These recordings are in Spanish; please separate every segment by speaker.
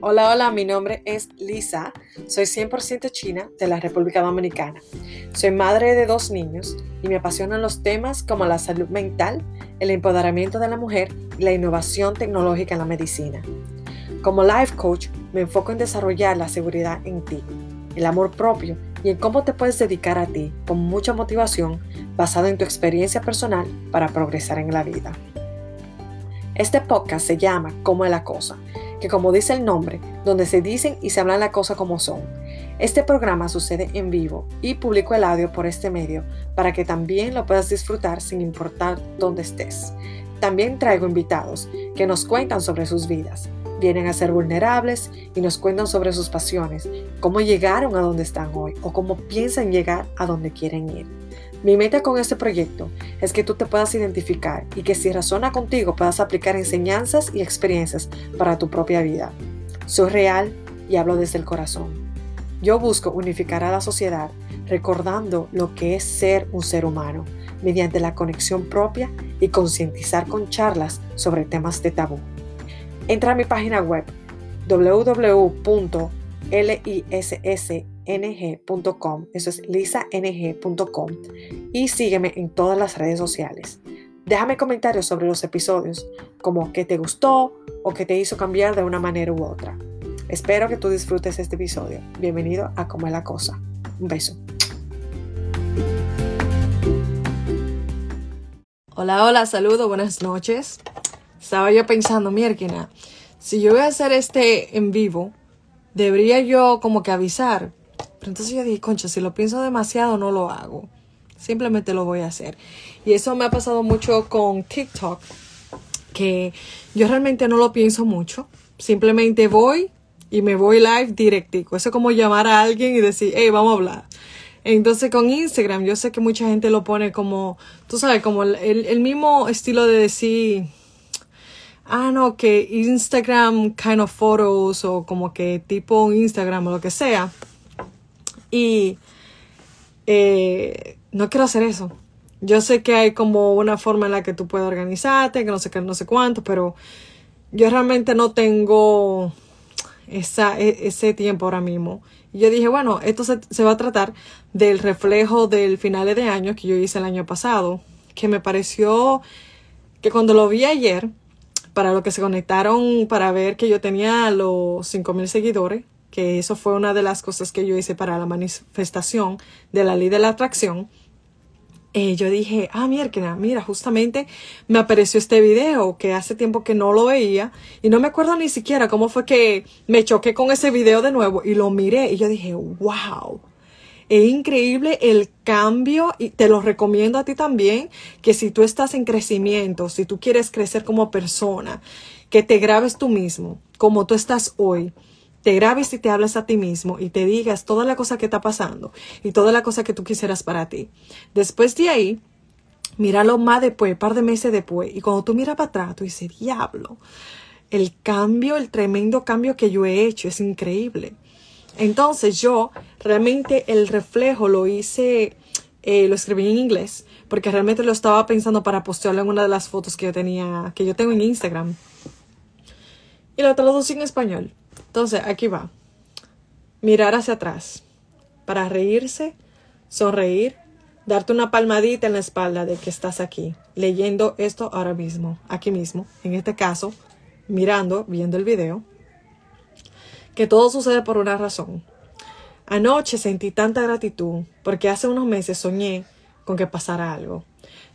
Speaker 1: Hola, hola, mi nombre es Lisa, soy 100% china de la República Dominicana. Soy madre de dos niños y me apasionan los temas como la salud mental, el empoderamiento de la mujer y la innovación tecnológica en la medicina. Como life coach, me enfoco en desarrollar la seguridad en ti, el amor propio y en cómo te puedes dedicar a ti con mucha motivación basado en tu experiencia personal para progresar en la vida. Este podcast se llama Cómo es la cosa que como dice el nombre, donde se dicen y se hablan las cosas como son. Este programa sucede en vivo y publico el audio por este medio para que también lo puedas disfrutar sin importar dónde estés. También traigo invitados que nos cuentan sobre sus vidas, vienen a ser vulnerables y nos cuentan sobre sus pasiones, cómo llegaron a donde están hoy o cómo piensan llegar a donde quieren ir. Mi meta con este proyecto es que tú te puedas identificar y que si razona contigo puedas aplicar enseñanzas y experiencias para tu propia vida. Soy real y hablo desde el corazón. Yo busco unificar a la sociedad recordando lo que es ser un ser humano mediante la conexión propia y concientizar con charlas sobre temas de tabú. Entra a mi página web www.liss ng.com, eso es lisang.com, y sígueme en todas las redes sociales. Déjame comentarios sobre los episodios, como qué te gustó o qué te hizo cambiar de una manera u otra. Espero que tú disfrutes este episodio. Bienvenido a Como es la Cosa. Un beso. Hola, hola, saludos, buenas noches. Estaba yo pensando, mierda, si yo voy a hacer este en vivo, debería yo como que avisar pero entonces yo dije, concha, si lo pienso demasiado, no lo hago. Simplemente lo voy a hacer. Y eso me ha pasado mucho con TikTok, que yo realmente no lo pienso mucho. Simplemente voy y me voy live directico. Eso es como llamar a alguien y decir, hey, vamos a hablar. Entonces con Instagram, yo sé que mucha gente lo pone como, tú sabes, como el, el mismo estilo de decir, ah, no, que Instagram kind of photos o como que tipo Instagram o lo que sea. Y eh, no quiero hacer eso. Yo sé que hay como una forma en la que tú puedes organizarte, que no sé qué, no sé cuánto, pero yo realmente no tengo esa, e, ese tiempo ahora mismo. Y yo dije, bueno, esto se, se va a tratar del reflejo del finales de año que yo hice el año pasado, que me pareció que cuando lo vi ayer, para los que se conectaron para ver que yo tenía los 5.000 seguidores, que eso fue una de las cosas que yo hice para la manifestación de la ley de la atracción, eh, yo dije, ah, mierda, mira, justamente me apareció este video que hace tiempo que no lo veía y no me acuerdo ni siquiera cómo fue que me choqué con ese video de nuevo y lo miré y yo dije, wow, es increíble el cambio y te lo recomiendo a ti también, que si tú estás en crecimiento, si tú quieres crecer como persona, que te grabes tú mismo, como tú estás hoy te grabes y te hablas a ti mismo y te digas toda la cosa que está pasando y toda la cosa que tú quisieras para ti. Después de ahí, míralo más después, un par de meses después, y cuando tú miras para atrás, tú dices, diablo, el cambio, el tremendo cambio que yo he hecho es increíble. Entonces yo realmente el reflejo lo hice, eh, lo escribí en inglés, porque realmente lo estaba pensando para postearlo en una de las fotos que yo tenía, que yo tengo en Instagram. Y lo traducí en español. Entonces, aquí va. Mirar hacia atrás. Para reírse, sonreír, darte una palmadita en la espalda de que estás aquí, leyendo esto ahora mismo, aquí mismo, en este caso, mirando, viendo el video, que todo sucede por una razón. Anoche sentí tanta gratitud porque hace unos meses soñé con que pasara algo.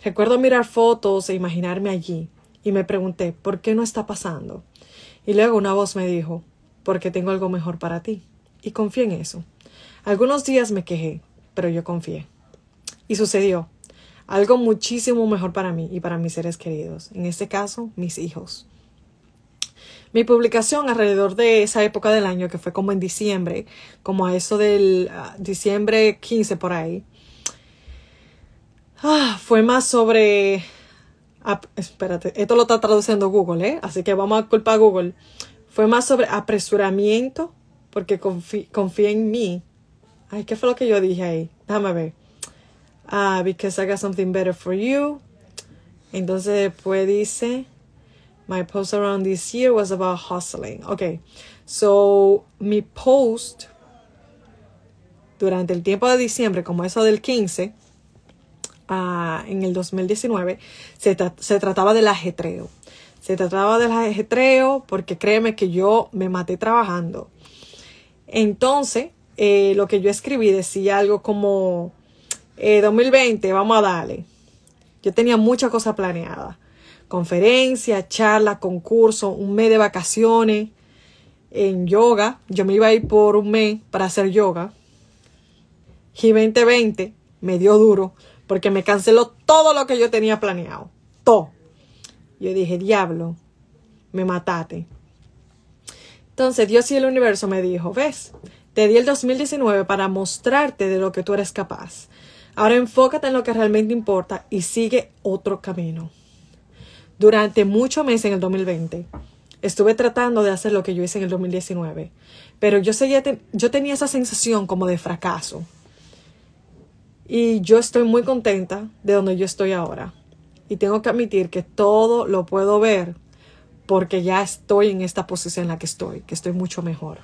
Speaker 1: Recuerdo mirar fotos e imaginarme allí y me pregunté, ¿por qué no está pasando? Y luego una voz me dijo, porque tengo algo mejor para ti. Y confié en eso. Algunos días me quejé, pero yo confié. Y sucedió. Algo muchísimo mejor para mí y para mis seres queridos. En este caso, mis hijos. Mi publicación alrededor de esa época del año, que fue como en diciembre, como a eso del ah, diciembre 15 por ahí, ah, fue más sobre... Ah, espérate, esto lo está traduciendo Google, ¿eh? Así que vamos a culpar a Google. Fue más sobre apresuramiento, porque confía en mí. Ay, ¿qué fue lo que yo dije ahí? Déjame ver. Ah, because I got something better for you. Entonces después dice, my post around this year was about hustling. Ok, So, mi post durante el tiempo de diciembre, como eso del 15, ah, en el 2019, se, se trataba del ajetreo. Se trataba del ajetreo porque créeme que yo me maté trabajando. Entonces, eh, lo que yo escribí decía algo como 2020, eh, vamos a darle. Yo tenía muchas cosas planeadas. Conferencia, charla, concurso, un mes de vacaciones en yoga. Yo me iba a ir por un mes para hacer yoga. Y 2020 me dio duro porque me canceló todo lo que yo tenía planeado. Todo. Yo dije, diablo, me matate. Entonces Dios y el universo me dijo, ves, te di el 2019 para mostrarte de lo que tú eres capaz. Ahora enfócate en lo que realmente importa y sigue otro camino. Durante muchos meses en el 2020 estuve tratando de hacer lo que yo hice en el 2019, pero yo, seguía yo tenía esa sensación como de fracaso. Y yo estoy muy contenta de donde yo estoy ahora. Y tengo que admitir que todo lo puedo ver porque ya estoy en esta posición en la que estoy, que estoy mucho mejor.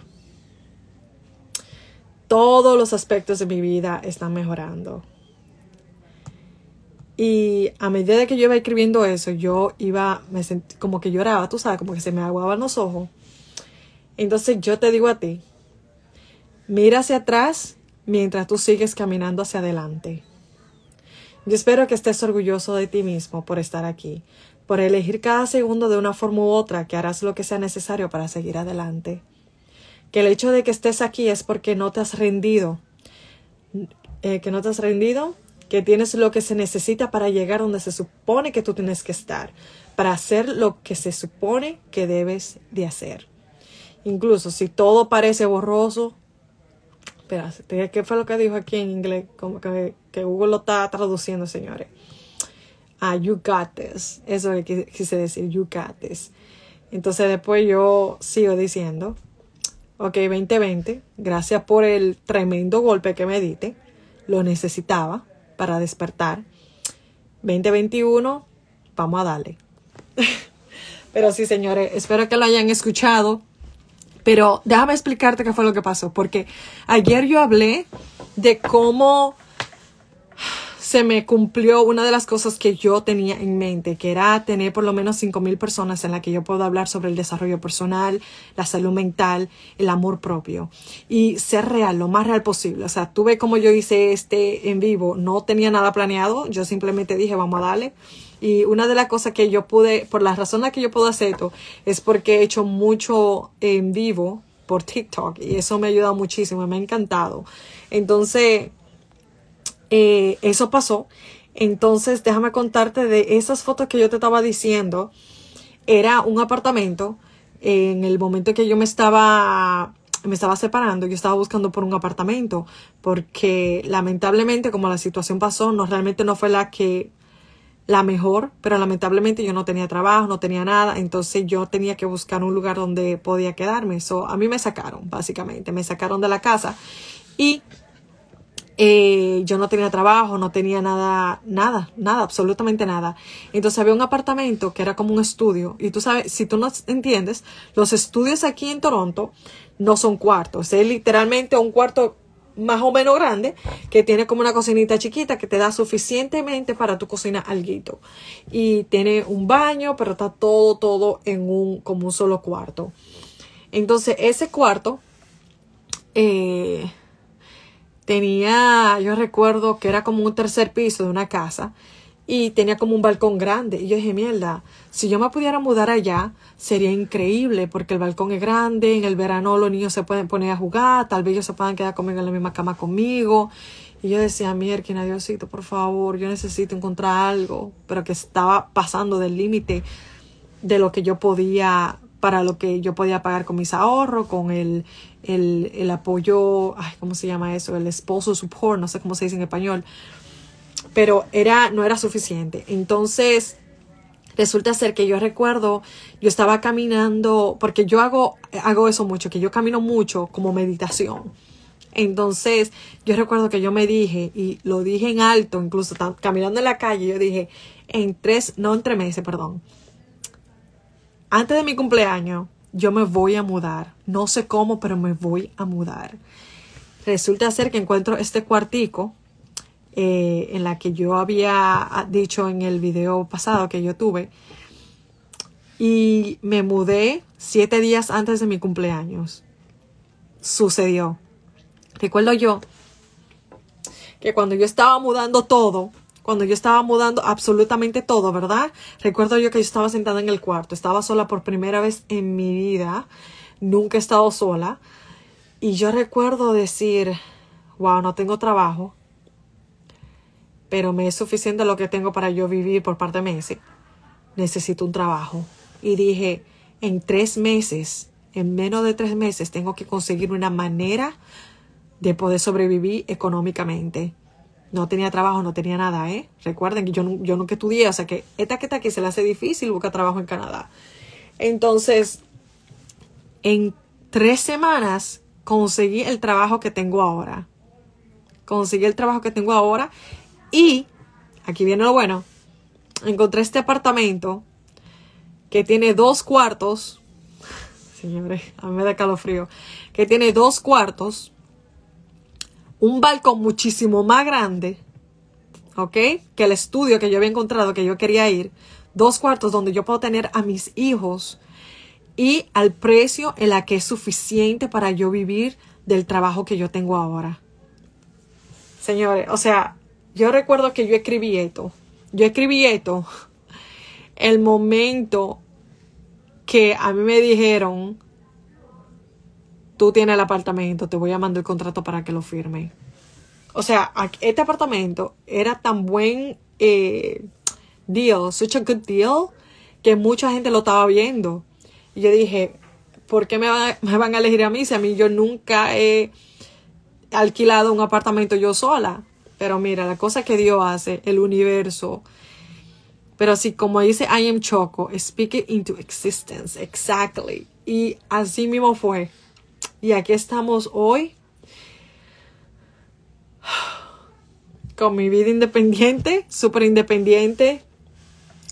Speaker 1: Todos los aspectos de mi vida están mejorando. Y a medida que yo iba escribiendo eso, yo iba, me sentí como que lloraba, tú sabes, como que se me aguaban los ojos. Entonces yo te digo a ti, mira hacia atrás mientras tú sigues caminando hacia adelante. Yo espero que estés orgulloso de ti mismo por estar aquí, por elegir cada segundo de una forma u otra que harás lo que sea necesario para seguir adelante. Que el hecho de que estés aquí es porque no te has rendido, eh, que no te has rendido que tienes lo que se necesita para llegar donde se supone que tú tienes que estar, para hacer lo que se supone que debes de hacer. Incluso si todo parece borroso, espera, ¿qué fue lo que dijo aquí en inglés? Como que, que Google lo está traduciendo, señores. Ah, you got this. Eso es lo que quise decir, you got this. Entonces después yo sigo diciendo, ok, 2020, gracias por el tremendo golpe que me diste, lo necesitaba para despertar. 2021, vamos a darle. Pero sí, señores, espero que lo hayan escuchado. Pero déjame explicarte qué fue lo que pasó, porque ayer yo hablé de cómo se me cumplió una de las cosas que yo tenía en mente, que era tener por lo menos mil personas en las que yo puedo hablar sobre el desarrollo personal, la salud mental, el amor propio y ser real, lo más real posible. O sea, tuve como yo hice este en vivo, no tenía nada planeado, yo simplemente dije, vamos a darle. Y una de las cosas que yo pude, por las razones que yo puedo hacer esto, es porque he hecho mucho en vivo por TikTok y eso me ha ayudado muchísimo, me ha encantado. Entonces, eh, eso pasó. Entonces, déjame contarte de esas fotos que yo te estaba diciendo. Era un apartamento. En el momento que yo me estaba me estaba separando, yo estaba buscando por un apartamento, porque lamentablemente como la situación pasó, no realmente no fue la que la mejor, pero lamentablemente yo no tenía trabajo, no tenía nada, entonces yo tenía que buscar un lugar donde podía quedarme. eso a mí me sacaron, básicamente, me sacaron de la casa y eh, yo no tenía trabajo, no tenía nada, nada, nada, absolutamente nada. Entonces había un apartamento que era como un estudio. Y tú sabes, si tú no entiendes, los estudios aquí en Toronto no son cuartos. Es literalmente un cuarto más o menos grande que tiene como una cocinita chiquita que te da suficientemente para tu cocina alguito. Y tiene un baño, pero está todo, todo en un, como un solo cuarto. Entonces ese cuarto, eh, tenía, yo recuerdo que era como un tercer piso de una casa y tenía como un balcón grande. Y yo dije, mierda, si yo me pudiera mudar allá, sería increíble porque el balcón es grande, en el verano los niños se pueden poner a jugar, tal vez ellos se puedan quedar conmigo en la misma cama conmigo. Y yo decía, mierda, Diosito, por favor, yo necesito encontrar algo, pero que estaba pasando del límite de lo que yo podía, para lo que yo podía pagar con mis ahorros, con el, el, el apoyo, ay, ¿cómo se llama eso? El esposo support, no sé cómo se dice en español, pero era, no era suficiente. Entonces, resulta ser que yo recuerdo, yo estaba caminando, porque yo hago, hago eso mucho, que yo camino mucho como meditación. Entonces, yo recuerdo que yo me dije, y lo dije en alto, incluso caminando en la calle, yo dije, en tres, no en tres meses, perdón. Antes de mi cumpleaños, yo me voy a mudar. No sé cómo, pero me voy a mudar. Resulta ser que encuentro este cuartico eh, en la que yo había dicho en el video pasado que yo tuve. Y me mudé siete días antes de mi cumpleaños. Sucedió. Recuerdo yo que cuando yo estaba mudando todo, cuando yo estaba mudando absolutamente todo, ¿verdad? Recuerdo yo que yo estaba sentada en el cuarto, estaba sola por primera vez en mi vida, nunca he estado sola. Y yo recuerdo decir, wow, no tengo trabajo, pero me es suficiente lo que tengo para yo vivir por parte de meses. Necesito un trabajo. Y dije, en tres meses, en menos de tres meses, tengo que conseguir una manera de poder sobrevivir económicamente. No tenía trabajo, no tenía nada, ¿eh? Recuerden que yo, yo nunca estudié, o sea que esta que está aquí se le hace difícil buscar trabajo en Canadá. Entonces, en tres semanas conseguí el trabajo que tengo ahora. Conseguí el trabajo que tengo ahora y, aquí viene lo bueno, encontré este apartamento que tiene dos cuartos. Señores, a mí me da calofrío. Que tiene dos cuartos un balcón muchísimo más grande, ¿ok? Que el estudio que yo había encontrado, que yo quería ir, dos cuartos donde yo puedo tener a mis hijos y al precio en la que es suficiente para yo vivir del trabajo que yo tengo ahora. Señores, o sea, yo recuerdo que yo escribí esto. Yo escribí esto el momento que a mí me dijeron tú tienes el apartamento, te voy a mandar el contrato para que lo firme. O sea, este apartamento era tan buen eh, deal, such a good deal, que mucha gente lo estaba viendo. Y yo dije, ¿por qué me me van a elegir a mí si a mí yo nunca he alquilado un apartamento yo sola? Pero mira, la cosa que Dios hace, el universo. Pero así como dice I am Choco, speak it into existence, exactly. Y así mismo fue. Y aquí estamos hoy con mi vida independiente, súper independiente,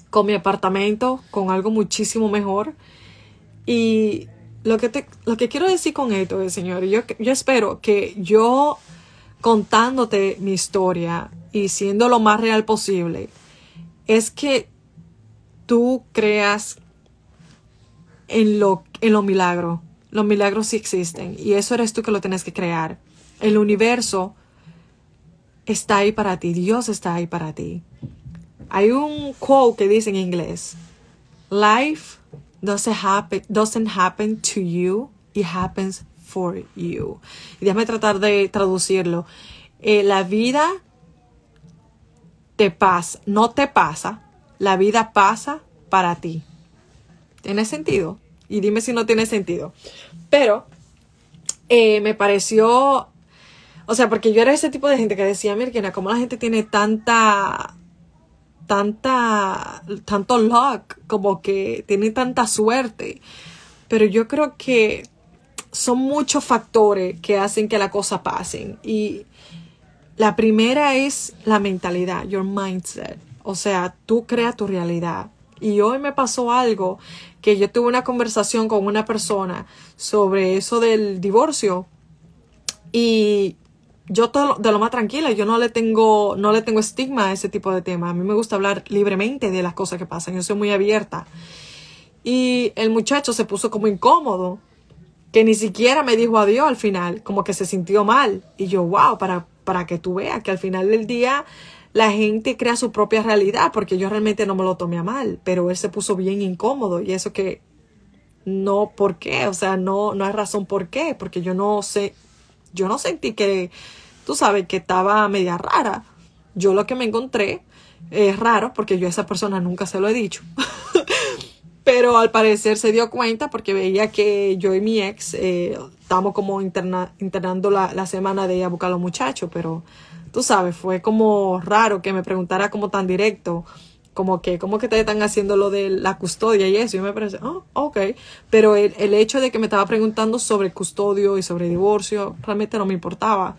Speaker 1: con mi apartamento, con algo muchísimo mejor. Y lo que, te, lo que quiero decir con esto es, señor, yo, yo espero que yo contándote mi historia y siendo lo más real posible, es que tú creas en lo, en lo milagro, los milagros sí existen y eso eres tú que lo tienes que crear. El universo está ahí para ti, Dios está ahí para ti. Hay un quote que dice en inglés, Life doesn't happen, doesn't happen to you, it happens for you. Y déjame tratar de traducirlo. Eh, la vida te pasa, no te pasa, la vida pasa para ti. ¿Tiene sentido? Y dime si no tiene sentido. Pero eh, me pareció, o sea, porque yo era ese tipo de gente que decía, mira, ¿cómo la gente tiene tanta, tanta, tanto luck, como que tiene tanta suerte? Pero yo creo que son muchos factores que hacen que la cosa pasen. Y la primera es la mentalidad, your mindset. O sea, tú creas tu realidad. Y hoy me pasó algo que yo tuve una conversación con una persona sobre eso del divorcio y yo todo de lo más tranquila, yo no le tengo no le tengo estigma a ese tipo de temas. A mí me gusta hablar libremente de las cosas que pasan, yo soy muy abierta. Y el muchacho se puso como incómodo, que ni siquiera me dijo adiós al final, como que se sintió mal. Y yo, wow, para, para que tú veas que al final del día la gente crea su propia realidad, porque yo realmente no me lo tomé a mal, pero él se puso bien incómodo y eso que no, ¿por qué? O sea, no, no hay razón por qué, porque yo no sé, yo no sentí que, tú sabes, que estaba media rara. Yo lo que me encontré es raro, porque yo a esa persona nunca se lo he dicho. pero al parecer se dio cuenta porque veía que yo y mi ex eh, estamos como internando la, la semana de ir a buscar a los muchachos, pero tú sabes, fue como raro que me preguntara como tan directo, como que, ¿cómo que te están haciendo lo de la custodia y eso? Y me parece, oh, ok. Pero el, el hecho de que me estaba preguntando sobre custodio y sobre divorcio, realmente no me importaba.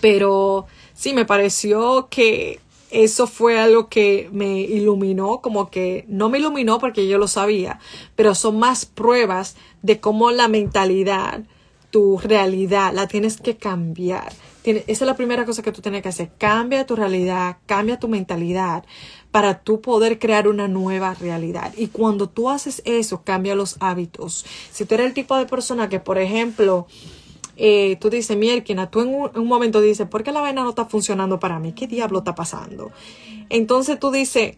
Speaker 1: Pero sí, me pareció que eso fue algo que me iluminó, como que no me iluminó porque yo lo sabía, pero son más pruebas de cómo la mentalidad, tu realidad, la tienes que cambiar. esa es la primera cosa que tú tienes que hacer. Cambia tu realidad, cambia tu mentalidad para tú poder crear una nueva realidad. Y cuando tú haces eso, cambia los hábitos. Si tú eres el tipo de persona que, por ejemplo, eh, tú dices, Mierkina, tú en un, momento dices, ¿por qué la vaina no está funcionando para mí? ¿Qué diablo está pasando? Entonces tú dices,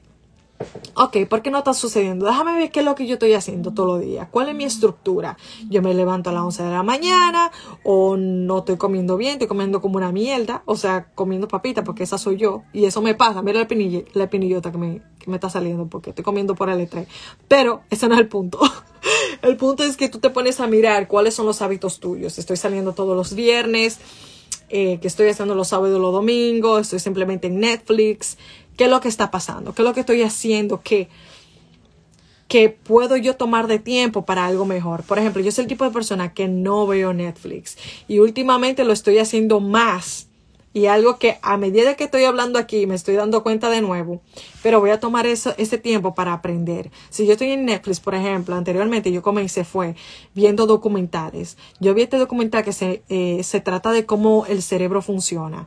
Speaker 1: ok, ¿por qué no está sucediendo? Déjame ver qué es lo que yo estoy haciendo todos los días. ¿Cuál es mi estructura? Yo me levanto a las 11 de la mañana o no estoy comiendo bien, estoy comiendo como una mierda, o sea, comiendo papita porque esa soy yo y eso me pasa. Mira la, la pinillota que me, que me está saliendo porque estoy comiendo por el estrés. Pero ese no es el punto. El punto es que tú te pones a mirar cuáles son los hábitos tuyos. Estoy saliendo todos los viernes, eh, que estoy haciendo los sábados y los domingos, estoy simplemente en Netflix. ¿Qué es lo que está pasando? ¿Qué es lo que estoy haciendo? ¿Qué, que puedo yo tomar de tiempo para algo mejor? Por ejemplo, yo soy el tipo de persona que no veo Netflix y últimamente lo estoy haciendo más y algo que a medida que estoy hablando aquí me estoy dando cuenta de nuevo, pero voy a tomar eso, ese tiempo para aprender. Si yo estoy en Netflix, por ejemplo, anteriormente yo comencé fue viendo documentales. Yo vi este documental que se, eh, se trata de cómo el cerebro funciona.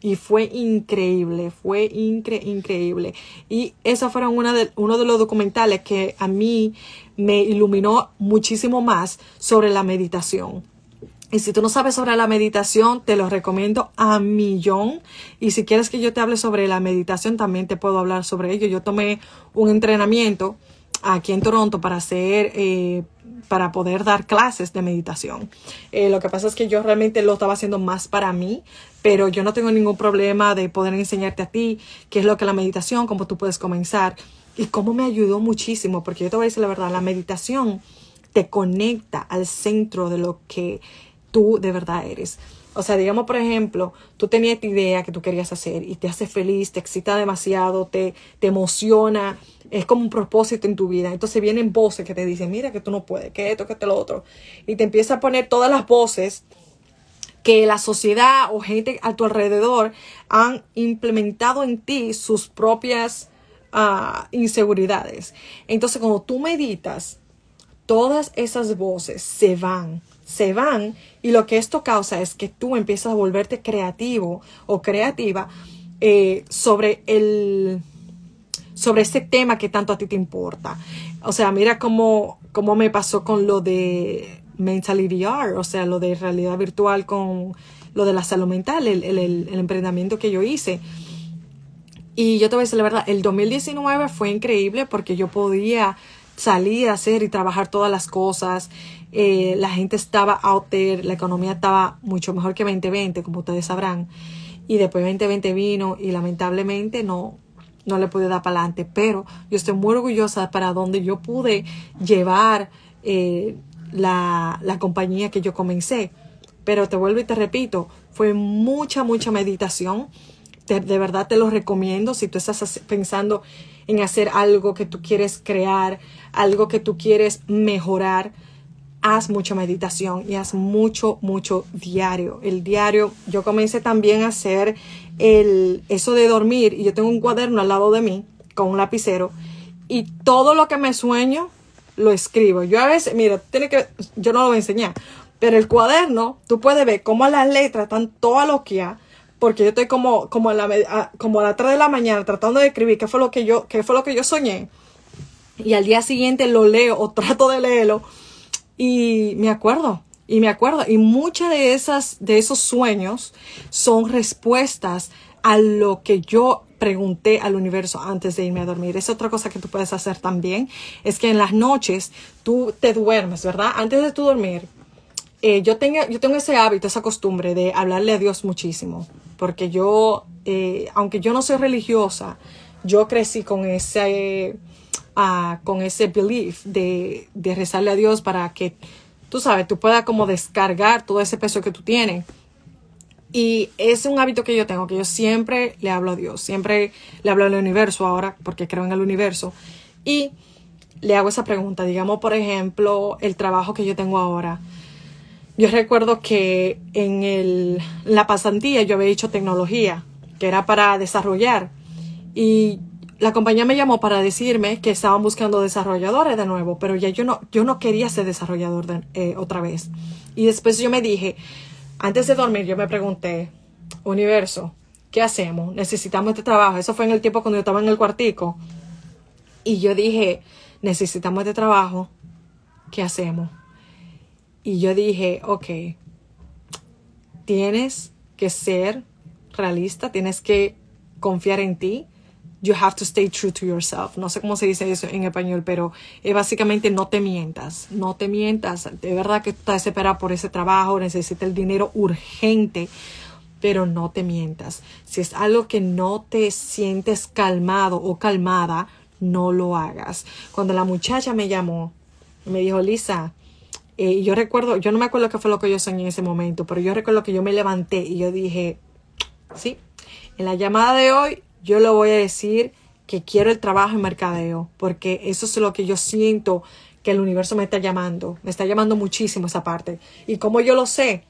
Speaker 1: Y fue increíble, fue increíble. Y eso fueron una de, uno de los documentales que a mí me iluminó muchísimo más sobre la meditación y si tú no sabes sobre la meditación, te lo recomiendo a millón. Y si quieres que yo te hable sobre la meditación, también te puedo hablar sobre ello. Yo tomé un entrenamiento aquí en Toronto para hacer, eh, para poder dar clases de meditación. Eh, lo que pasa es que yo realmente lo estaba haciendo más para mí, pero yo no tengo ningún problema de poder enseñarte a ti qué es lo que es la meditación, cómo tú puedes comenzar y cómo me ayudó muchísimo, porque yo te voy a decir la verdad, la meditación te conecta al centro de lo que tú de verdad eres. O sea, digamos, por ejemplo, tú tenías esta idea que tú querías hacer y te hace feliz, te excita demasiado, te, te emociona, es como un propósito en tu vida. Entonces vienen voces que te dicen, mira que tú no puedes, que esto, que esto, lo otro. Y te empieza a poner todas las voces que la sociedad o gente a tu alrededor han implementado en ti sus propias ah, inseguridades. Entonces, cuando tú meditas, todas esas voces se van se van y lo que esto causa es que tú empiezas a volverte creativo o creativa eh, sobre el sobre tema que tanto a ti te importa. O sea, mira cómo, cómo me pasó con lo de Mentality VR, o sea, lo de realidad virtual con lo de la salud mental, el, el, el emprendimiento que yo hice. Y yo te voy a decir la verdad, el 2019 fue increíble porque yo podía salir a hacer y trabajar todas las cosas. Eh, la gente estaba out there, la economía estaba mucho mejor que 2020, como ustedes sabrán. Y después 2020 vino y lamentablemente no, no le pude dar para adelante. Pero yo estoy muy orgullosa para donde yo pude llevar eh, la, la compañía que yo comencé. Pero te vuelvo y te repito, fue mucha, mucha meditación. de verdad te lo recomiendo si tú estás pensando en hacer algo que tú quieres crear, algo que tú quieres mejorar, haz mucha meditación y haz mucho, mucho diario. El diario, yo comencé también a hacer el, eso de dormir y yo tengo un cuaderno al lado de mí con un lapicero y todo lo que me sueño lo escribo. Yo a veces, mira, tiene que, yo no lo voy a enseñar, pero el cuaderno, tú puedes ver cómo las letras están todas loquias porque yo estoy como, como, a la, como a las 3 de la mañana tratando de escribir qué fue lo que yo, qué fue lo que yo soñé. Y al día siguiente lo leo o trato de leerlo y me acuerdo, y me acuerdo. Y muchas de esas, de esos sueños son respuestas a lo que yo pregunté al universo antes de irme a dormir. Es otra cosa que tú puedes hacer también. Es que en las noches tú te duermes, ¿verdad? Antes de tu dormir, eh, yo, tengo, yo tengo ese hábito, esa costumbre de hablarle a Dios muchísimo, porque yo, eh, aunque yo no soy religiosa, yo crecí con ese, uh, con ese belief de, de rezarle a Dios para que, tú sabes, tú puedas como descargar todo ese peso que tú tienes. Y es un hábito que yo tengo, que yo siempre le hablo a Dios, siempre le hablo al universo ahora, porque creo en el universo. Y le hago esa pregunta, digamos, por ejemplo, el trabajo que yo tengo ahora yo recuerdo que en el, la pasantía yo había hecho tecnología, que era para desarrollar. Y la compañía me llamó para decirme que estaban buscando desarrolladores de nuevo, pero ya yo no, yo no quería ser desarrollador de, eh, otra vez. Y después yo me dije, antes de dormir, yo me pregunté, universo, ¿qué hacemos? Necesitamos este trabajo. Eso fue en el tiempo cuando yo estaba en el cuartico. Y yo dije, necesitamos este trabajo, ¿qué hacemos? Y yo dije, ok, tienes que ser realista, tienes que confiar en ti. You have to stay true to yourself. No sé cómo se dice eso en español, pero es básicamente no te mientas. No te mientas. De verdad que estás desesperada por ese trabajo, necesitas el dinero urgente, pero no te mientas. Si es algo que no te sientes calmado o calmada, no lo hagas. Cuando la muchacha me llamó, me dijo, Lisa, eh, yo recuerdo, yo no me acuerdo qué fue lo que yo soñé en ese momento, pero yo recuerdo que yo me levanté y yo dije, sí, en la llamada de hoy yo le voy a decir que quiero el trabajo en mercadeo, porque eso es lo que yo siento que el universo me está llamando, me está llamando muchísimo esa parte. Y como yo lo sé,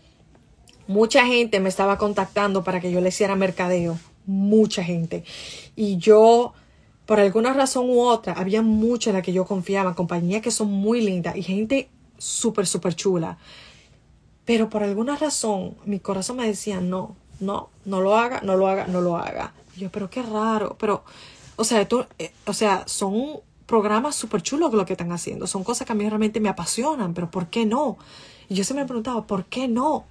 Speaker 1: mucha gente me estaba contactando para que yo le hiciera mercadeo, mucha gente. Y yo, por alguna razón u otra, había mucha en la que yo confiaba, compañías que son muy lindas y gente súper, súper chula. Pero por alguna razón mi corazón me decía, no, no, no lo haga, no lo haga, no lo haga. Yo, pero qué raro, pero, o sea, esto, eh, o sea, son programas súper chulos lo que están haciendo, son cosas que a mí realmente me apasionan, pero ¿por qué no? Y yo se me preguntaba, ¿por qué no?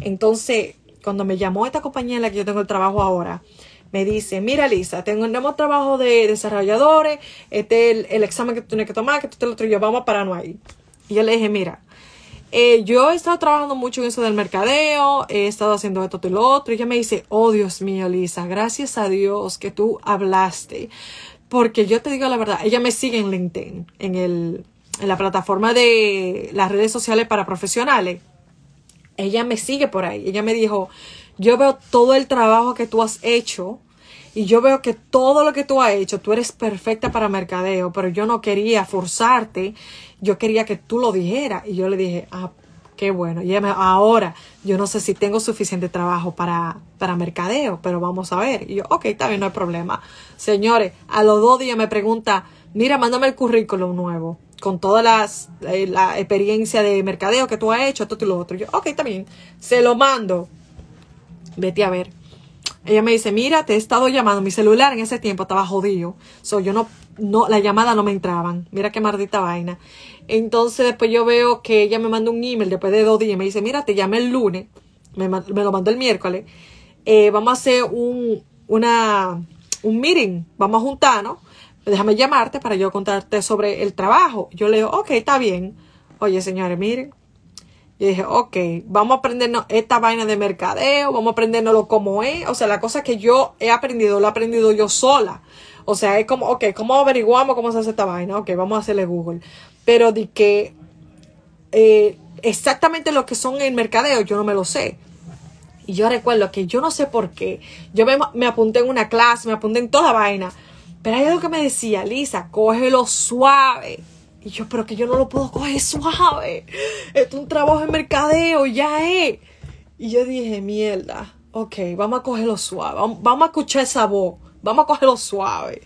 Speaker 1: Entonces, cuando me llamó esta compañía en la que yo tengo el trabajo ahora, me dice, mira Lisa, tenemos trabajo de desarrolladores, este es el, examen que tú tienes que tomar, que tú te lo yo vamos para no ahí. Y yo le dije, mira, eh, yo he estado trabajando mucho en eso del mercadeo, he estado haciendo esto y lo otro. Y ella me dice, oh Dios mío, Lisa, gracias a Dios que tú hablaste. Porque yo te digo la verdad, ella me sigue en LinkedIn, en, el, en la plataforma de las redes sociales para profesionales. Ella me sigue por ahí. Ella me dijo, yo veo todo el trabajo que tú has hecho y yo veo que todo lo que tú has hecho, tú eres perfecta para mercadeo, pero yo no quería forzarte, yo quería que tú lo dijeras. Y yo le dije, ah, qué bueno. Y ella ahora yo no sé si tengo suficiente trabajo para, para mercadeo, pero vamos a ver. Y yo, ok, está bien, no hay problema. Señores, a los dos días me pregunta, mira, mándame el currículum nuevo con toda las, eh, la experiencia de mercadeo que tú has hecho, esto y lo otro. yo, ok, está bien, se lo mando. Vete a ver. Ella me dice, mira, te he estado llamando. Mi celular en ese tiempo estaba jodido. So, yo no, no, la llamada no me entraban. Mira qué maldita vaina. Entonces después yo veo que ella me manda un email después de dos días. Me dice, mira, te llamé el lunes. Me, lo mandó el miércoles. Eh, vamos a hacer un, una, un meeting. Vamos a juntarnos. Déjame llamarte para yo contarte sobre el trabajo. Yo le digo, ok, está bien. Oye, señores, miren, y dije, ok, vamos a aprendernos esta vaina de mercadeo, vamos a aprendernoslo como es. O sea, la cosa que yo he aprendido, lo he aprendido yo sola. O sea, es como, ok, ¿cómo averiguamos cómo se hace esta vaina? Ok, vamos a hacerle Google. Pero de que eh, exactamente lo que son el mercadeo, yo no me lo sé. Y yo recuerdo que yo no sé por qué. Yo me, me apunté en una clase, me apunté en toda vaina. Pero hay algo que me decía, Lisa, cógelo suave. Y yo, pero que yo no lo puedo coger suave. Esto es un trabajo en mercadeo, ya es. Y yo dije, mierda, ok, vamos a cogerlo suave. Vamos, a escuchar esa voz. Vamos a cogerlo suave.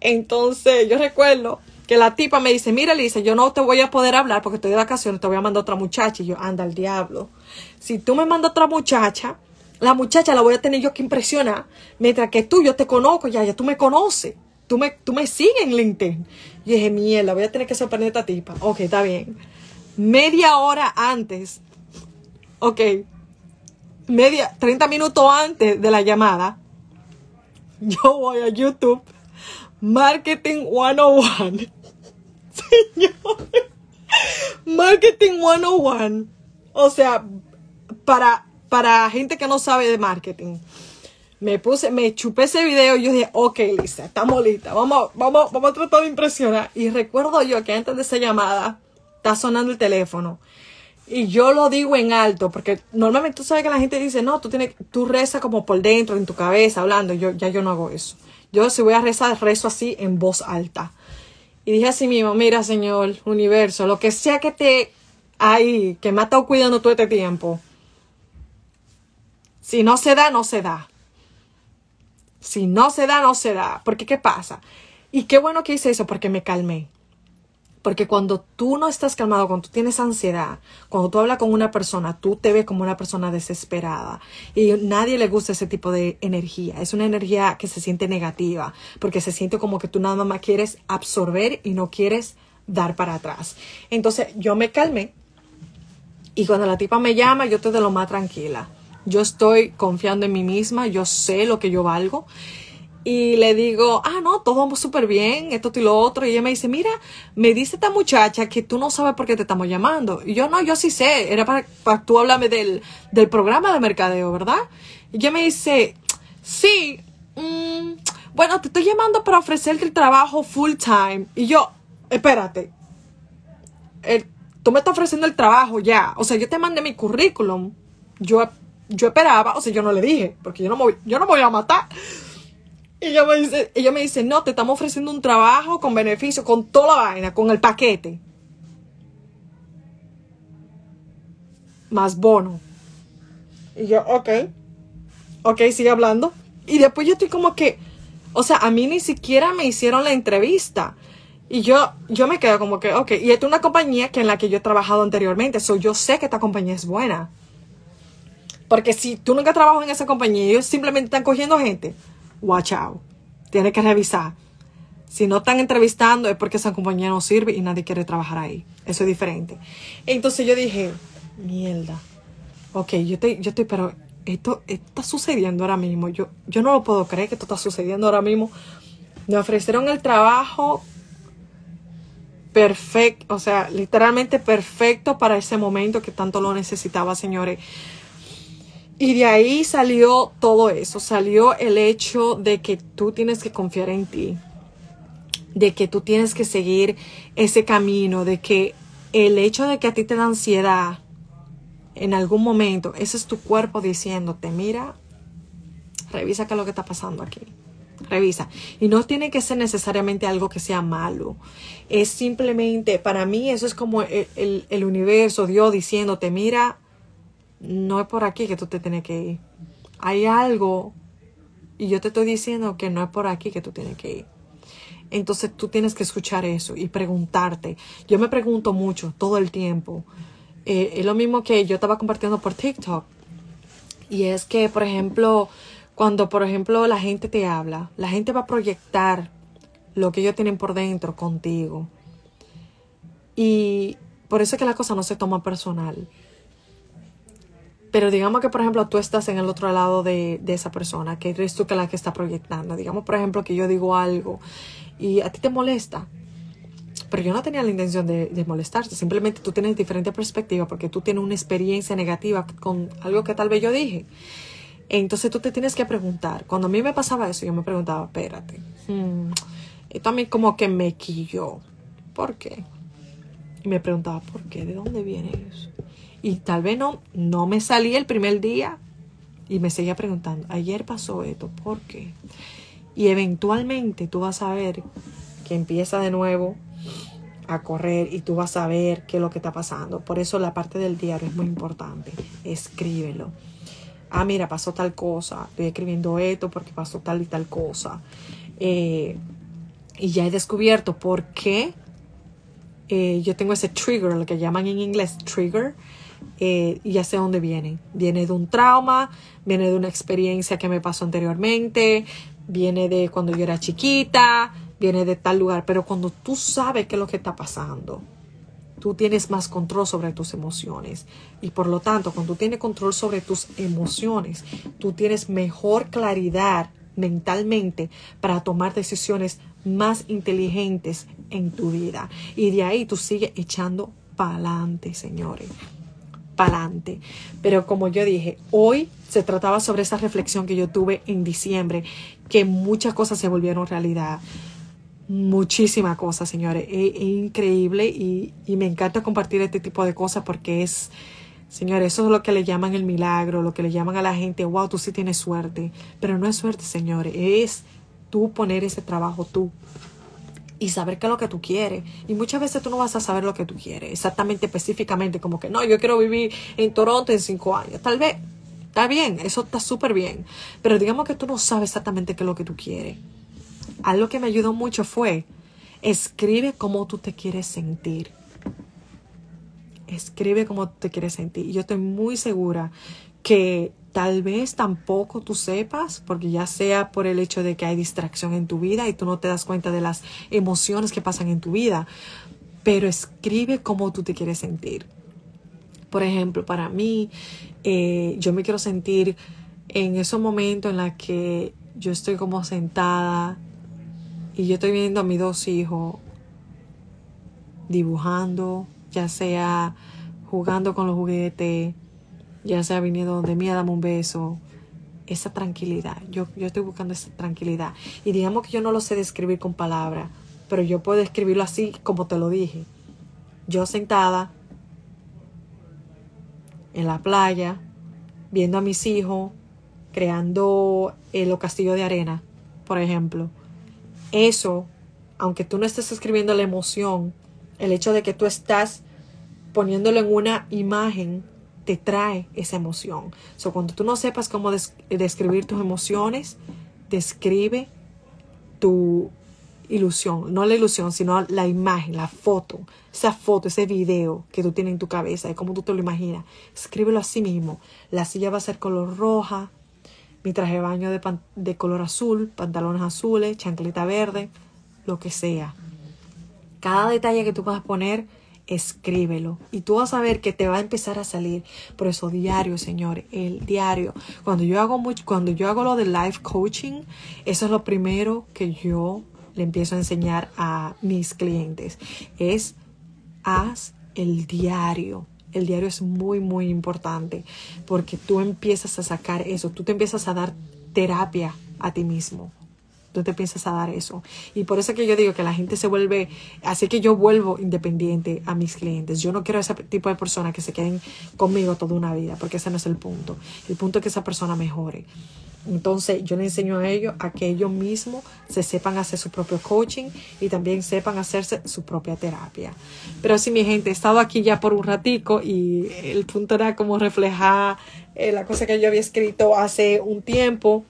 Speaker 1: Entonces, yo recuerdo que la tipa me dice, mira Lisa, yo no te voy a poder hablar porque estoy de vacaciones, te voy a mandar otra muchacha. Y yo, anda al diablo. Si tú me mandas otra muchacha, la muchacha la voy a tener yo que impresionar. Mientras que tú, yo te conozco ya, ya tú me conoces. Tú me, tú me sigues en LinkedIn. Y dije, mierda, voy a tener que sorprender a esta tipa. Ok, está bien. Media hora antes, ok, media, 30 minutos antes de la llamada, yo voy a YouTube, Marketing 101. Señor, Marketing 101. O sea, para, para gente que no sabe de marketing me puse, me chupé ese video y yo dije, ok, Lisa, estamos listas, vamos, vamos, vamos a tratar de impresionar. Y recuerdo yo que antes de esa llamada, está sonando el teléfono. Y yo lo digo en alto, porque normalmente tú sabes que la gente dice, no, tú tienes, tú rezas como por dentro, en tu cabeza, hablando. Yo, ya yo no hago eso. Yo si voy a rezar, rezo así en voz alta. Y dije así mismo, mira, Señor, universo, lo que sea que te ahí, que me ha estado cuidando todo este tiempo. Si no se da, no se da Si no se da, no se da. Porque ¿qué pasa? Y qué bueno que hice eso porque me calmé. Porque cuando tú no estás calmado, cuando tú tienes ansiedad, cuando tú hablas con una persona, tú te ves como una persona desesperada. Y nadie le gusta ese tipo de energía. Es una energía que se siente negativa, porque se siente como que tú nada más quieres absorber y no quieres dar para atrás. Entonces yo me calmé y cuando la tipa me llama, yo estoy de lo más tranquila. Yo estoy confiando en mí misma, yo sé lo que yo valgo y le digo, ah, no, todo vamos súper bien, esto y lo otro. Y ella me dice, mira, me dice esta muchacha que tú no sabes por qué te estamos llamando. Y yo, no, yo sí sé, era para, para tú hablarme del, del programa de mercadeo, ¿verdad? Y ella me dice, sí, mm, bueno, te estoy llamando para ofrecerte el trabajo full time. Y yo, espérate, tú me estás ofreciendo el trabajo ya. O sea, yo te mandé mi currículum. Yo, yo esperaba, o sea, yo no le dije, porque yo no me, yo no me voy a matar. Y ella me dice, ella me dice, no, te estamos ofreciendo un trabajo con beneficio, con toda la vaina, con el paquete. Más bono. Y yo, ok. Ok, sigue hablando. Y después yo estoy como que, o sea, a mí ni siquiera me hicieron la entrevista. Y yo, yo me quedo como que, ok, y esta es una compañía que en la que yo he trabajado anteriormente, so yo sé que esta compañía es buena. Porque si tú nunca trabajas en esa compañía ellos simplemente están cogiendo gente, watch out. Tienes que revisar. Si no están entrevistando es porque esa compañía no sirve y nadie quiere trabajar ahí. Eso es diferente. Entonces yo dije, mierda. Ok, yo estoy, yo estoy, pero esto, está sucediendo ahora mismo. Yo, yo no lo puedo creer que esto está sucediendo ahora mismo. Me ofrecieron el trabajo perfecto, o sea, literalmente perfecto para ese momento que tanto lo necesitaba, señores. Y de ahí salió todo eso, salió el hecho de que tú tienes que confiar en ti, de que tú tienes que seguir ese camino, de que el hecho de que a ti te da ansiedad en algún momento, ese es tu cuerpo diciéndote, mira, revisa qué es lo que está pasando aquí. Revisa. Y no tiene que ser necesariamente algo que sea malo. Es simplemente, para mí, eso es como el, el universo, Dios diciéndote, mira, no es por aquí que tú te tienes que ir. Hay algo y yo te estoy diciendo que no es por aquí que tú tienes que ir. Entonces tú tienes que escuchar eso y preguntarte. Yo me pregunto mucho todo el tiempo. Eh, es lo mismo que yo estaba compartiendo por TikTok. Y es que, por ejemplo, cuando, por ejemplo, la gente te habla, la gente va a proyectar lo que ellos tienen por dentro contigo. Y por eso es que la cosa no se toma personal. Pero digamos que, por ejemplo, tú estás en el otro lado de, esa persona, que eres tú que la que está proyectando. Digamos, por ejemplo, que yo digo algo y a ti te molesta. Pero yo no tenía la intención de, de molestarte. Simplemente tú tienes diferente perspectiva porque tú tienes una experiencia negativa con algo que tal vez yo dije. Entonces tú te tienes que preguntar. Cuando a mí me pasaba eso, yo me preguntaba, espérate. Hmm, esto a mí como que me quilló. ¿Por qué? Y me preguntaba, ¿por qué? ¿De dónde viene eso? Y tal vez no, no me salí el primer día y me seguía preguntando, ayer pasó esto, ¿por qué? Y eventualmente tú vas a ver que empieza de nuevo a correr y tú vas a ver qué es lo que está pasando. Por eso la parte del diario es muy importante. Escríbelo. Ah, mira, pasó tal cosa. Estoy escribiendo esto porque pasó tal y tal cosa. Eh, y ya he descubierto por qué eh, yo tengo ese trigger, lo que llaman en inglés trigger, eh, y ya sé dónde viene. Viene de un trauma, viene de una experiencia que me pasó anteriormente, viene de cuando yo era chiquita, viene de tal lugar. Pero cuando tú sabes qué es lo que está pasando, tú tienes más control sobre tus emociones. Y por lo tanto, cuando tú tienes control sobre tus emociones, tú tienes mejor claridad mentalmente para tomar decisiones más inteligentes en tu vida. Y de ahí tú sigues echando para adelante, señores pa'lante. Pero como yo dije, hoy se trataba sobre esa reflexión que yo tuve en diciembre, que muchas cosas se volvieron realidad. Muchísimas cosas, señores. Es, increíble y, y, me encanta compartir este tipo de cosas porque es, señores, eso es lo que le llaman el milagro, lo que le llaman a la gente, wow, tú sí tienes suerte. Pero no es suerte, señores, es tú poner ese trabajo tú y saber qué es lo que tú quieres. Y muchas veces tú no vas a saber lo que tú quieres, exactamente, específicamente, como que no, yo quiero vivir en Toronto en cinco años. Tal vez Está bien, eso está súper bien. Pero digamos que tú no sabes exactamente qué es lo que tú quieres. Algo que me ayudó mucho fue, escribe cómo tú te quieres sentir. Escribe cómo te quieres sentir. Y yo estoy muy segura que tal vez tampoco tú sepas, porque ya sea por el hecho de que hay distracción en tu vida y tú no te das cuenta de las emociones que pasan en tu vida, pero escribe cómo tú te quieres sentir. Por ejemplo, para mí, eh, yo me quiero sentir en esos momentos en los que yo estoy como sentada y yo estoy viendo a mis dos hijos dibujando, ya sea jugando con los juguetes, ya sea viniendo donde mí a darme un beso, esa tranquilidad. Yo, yo estoy buscando esa tranquilidad. Y digamos que yo no lo sé describir con palabras, pero yo puedo escribirlo así como te lo dije. Yo sentada en la playa, viendo a mis hijos, creando eh, los castillos de arena, por ejemplo. Eso, aunque tú no estés escribiendo la emoción, el hecho de que tú estás poniéndolo en una imagen, te trae esa emoción. So, cuando tú no sepas cómo describir tus emociones, describe tu ilusión, no la ilusión, sino la imagen, la foto, esa foto, ese video que tú tienes en tu cabeza, de cómo tú te lo imaginas. Escríbelo así mismo. La silla va a ser color roja, mi traje de baño de, color azul, pantalones azules, chancleta verde, lo que sea. Cada detalle que tú puedas poner, escríbelo. Y tú vas a ver que te va a empezar a salir. Por eso, diario, señores, el diario. Cuando yo hago mucho, cuando yo hago lo de life coaching, eso es lo primero que yo le empiezo a enseñar a mis clientes. Es haz el diario. El diario es muy, muy importante porque tú empiezas a sacar eso, tú te empiezas a dar terapia a ti mismo. Tú te piensas a dar eso. Y por eso que yo digo que la gente se vuelve, así que yo vuelvo independiente a mis clientes. Yo no quiero ese tipo de personas que se queden conmigo toda una vida, porque ese no es el punto. El punto es que esa persona mejore. Entonces yo le enseño a ellos a que ellos mismos se sepan hacer su propio coaching y también sepan hacerse su propia terapia. Pero sí, mi gente, he estado aquí ya por un ratico y el punto era como reflejar eh, la cosa que yo había escrito hace un tiempo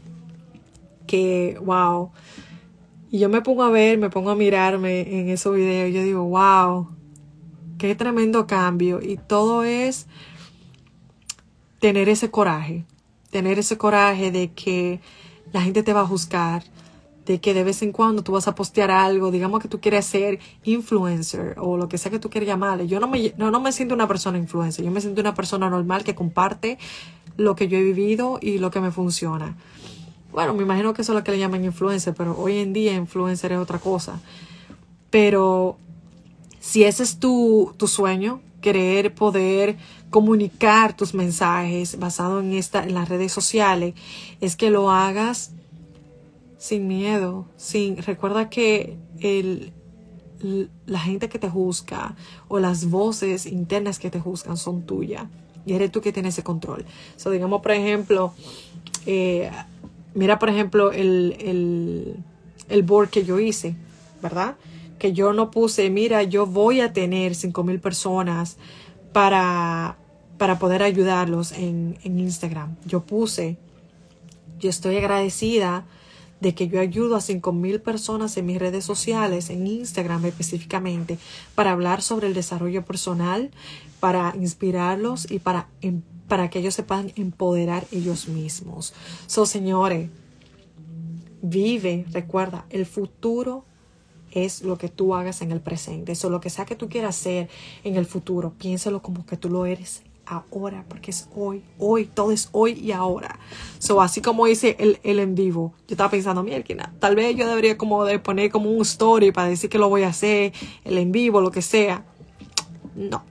Speaker 1: que, wow. Y yo me pongo a ver, me pongo a mirarme en esos videos y yo digo, wow, qué tremendo cambio. Y todo es tener ese coraje tener ese coraje de que la gente te va a juzgar, de que de vez en cuando tú vas a postear algo, digamos que tú quieres ser influencer o lo que sea que tú quieras llamarle. Yo no me, no, me siento una persona influencer, yo me siento una persona normal que comparte lo que yo he vivido y lo que me funciona. Bueno, me imagino que eso es lo que le llaman influencer, pero hoy en día influencer es otra cosa. Pero si ese es tu, tu sueño, querer poder comunicar tus mensajes basado en esta en las redes sociales es que lo hagas sin miedo, sin recuerda que el la gente que te juzga o las voces internas que te juzgan son tuyas y eres tú que tienes ese control. So, digamos, por ejemplo, eh, mira, por ejemplo, el, el, el board que yo hice, ¿verdad? Que yo no puse, mira, yo voy a tener cinco mil personas para, para poder ayudarlos en, Instagram. Yo puse, yo estoy agradecida de que yo ayudo a 5.000 personas en mis redes sociales, en Instagram específicamente, para hablar sobre el desarrollo personal, para inspirarlos y para, em, para que ellos se puedan empoderar ellos mismos. So, señores, vive, recuerda, el futuro es lo que tú hagas en el presente. Eso, lo que sea que tú quieras hacer en el futuro, piénsalo como que tú lo eres ahora, porque es hoy, hoy, todo es hoy y ahora. So, así como hice el, el en vivo, yo estaba pensando, mierda, tal vez yo debería como de poner como un story para decir que lo voy a hacer, el en vivo, lo que sea. No,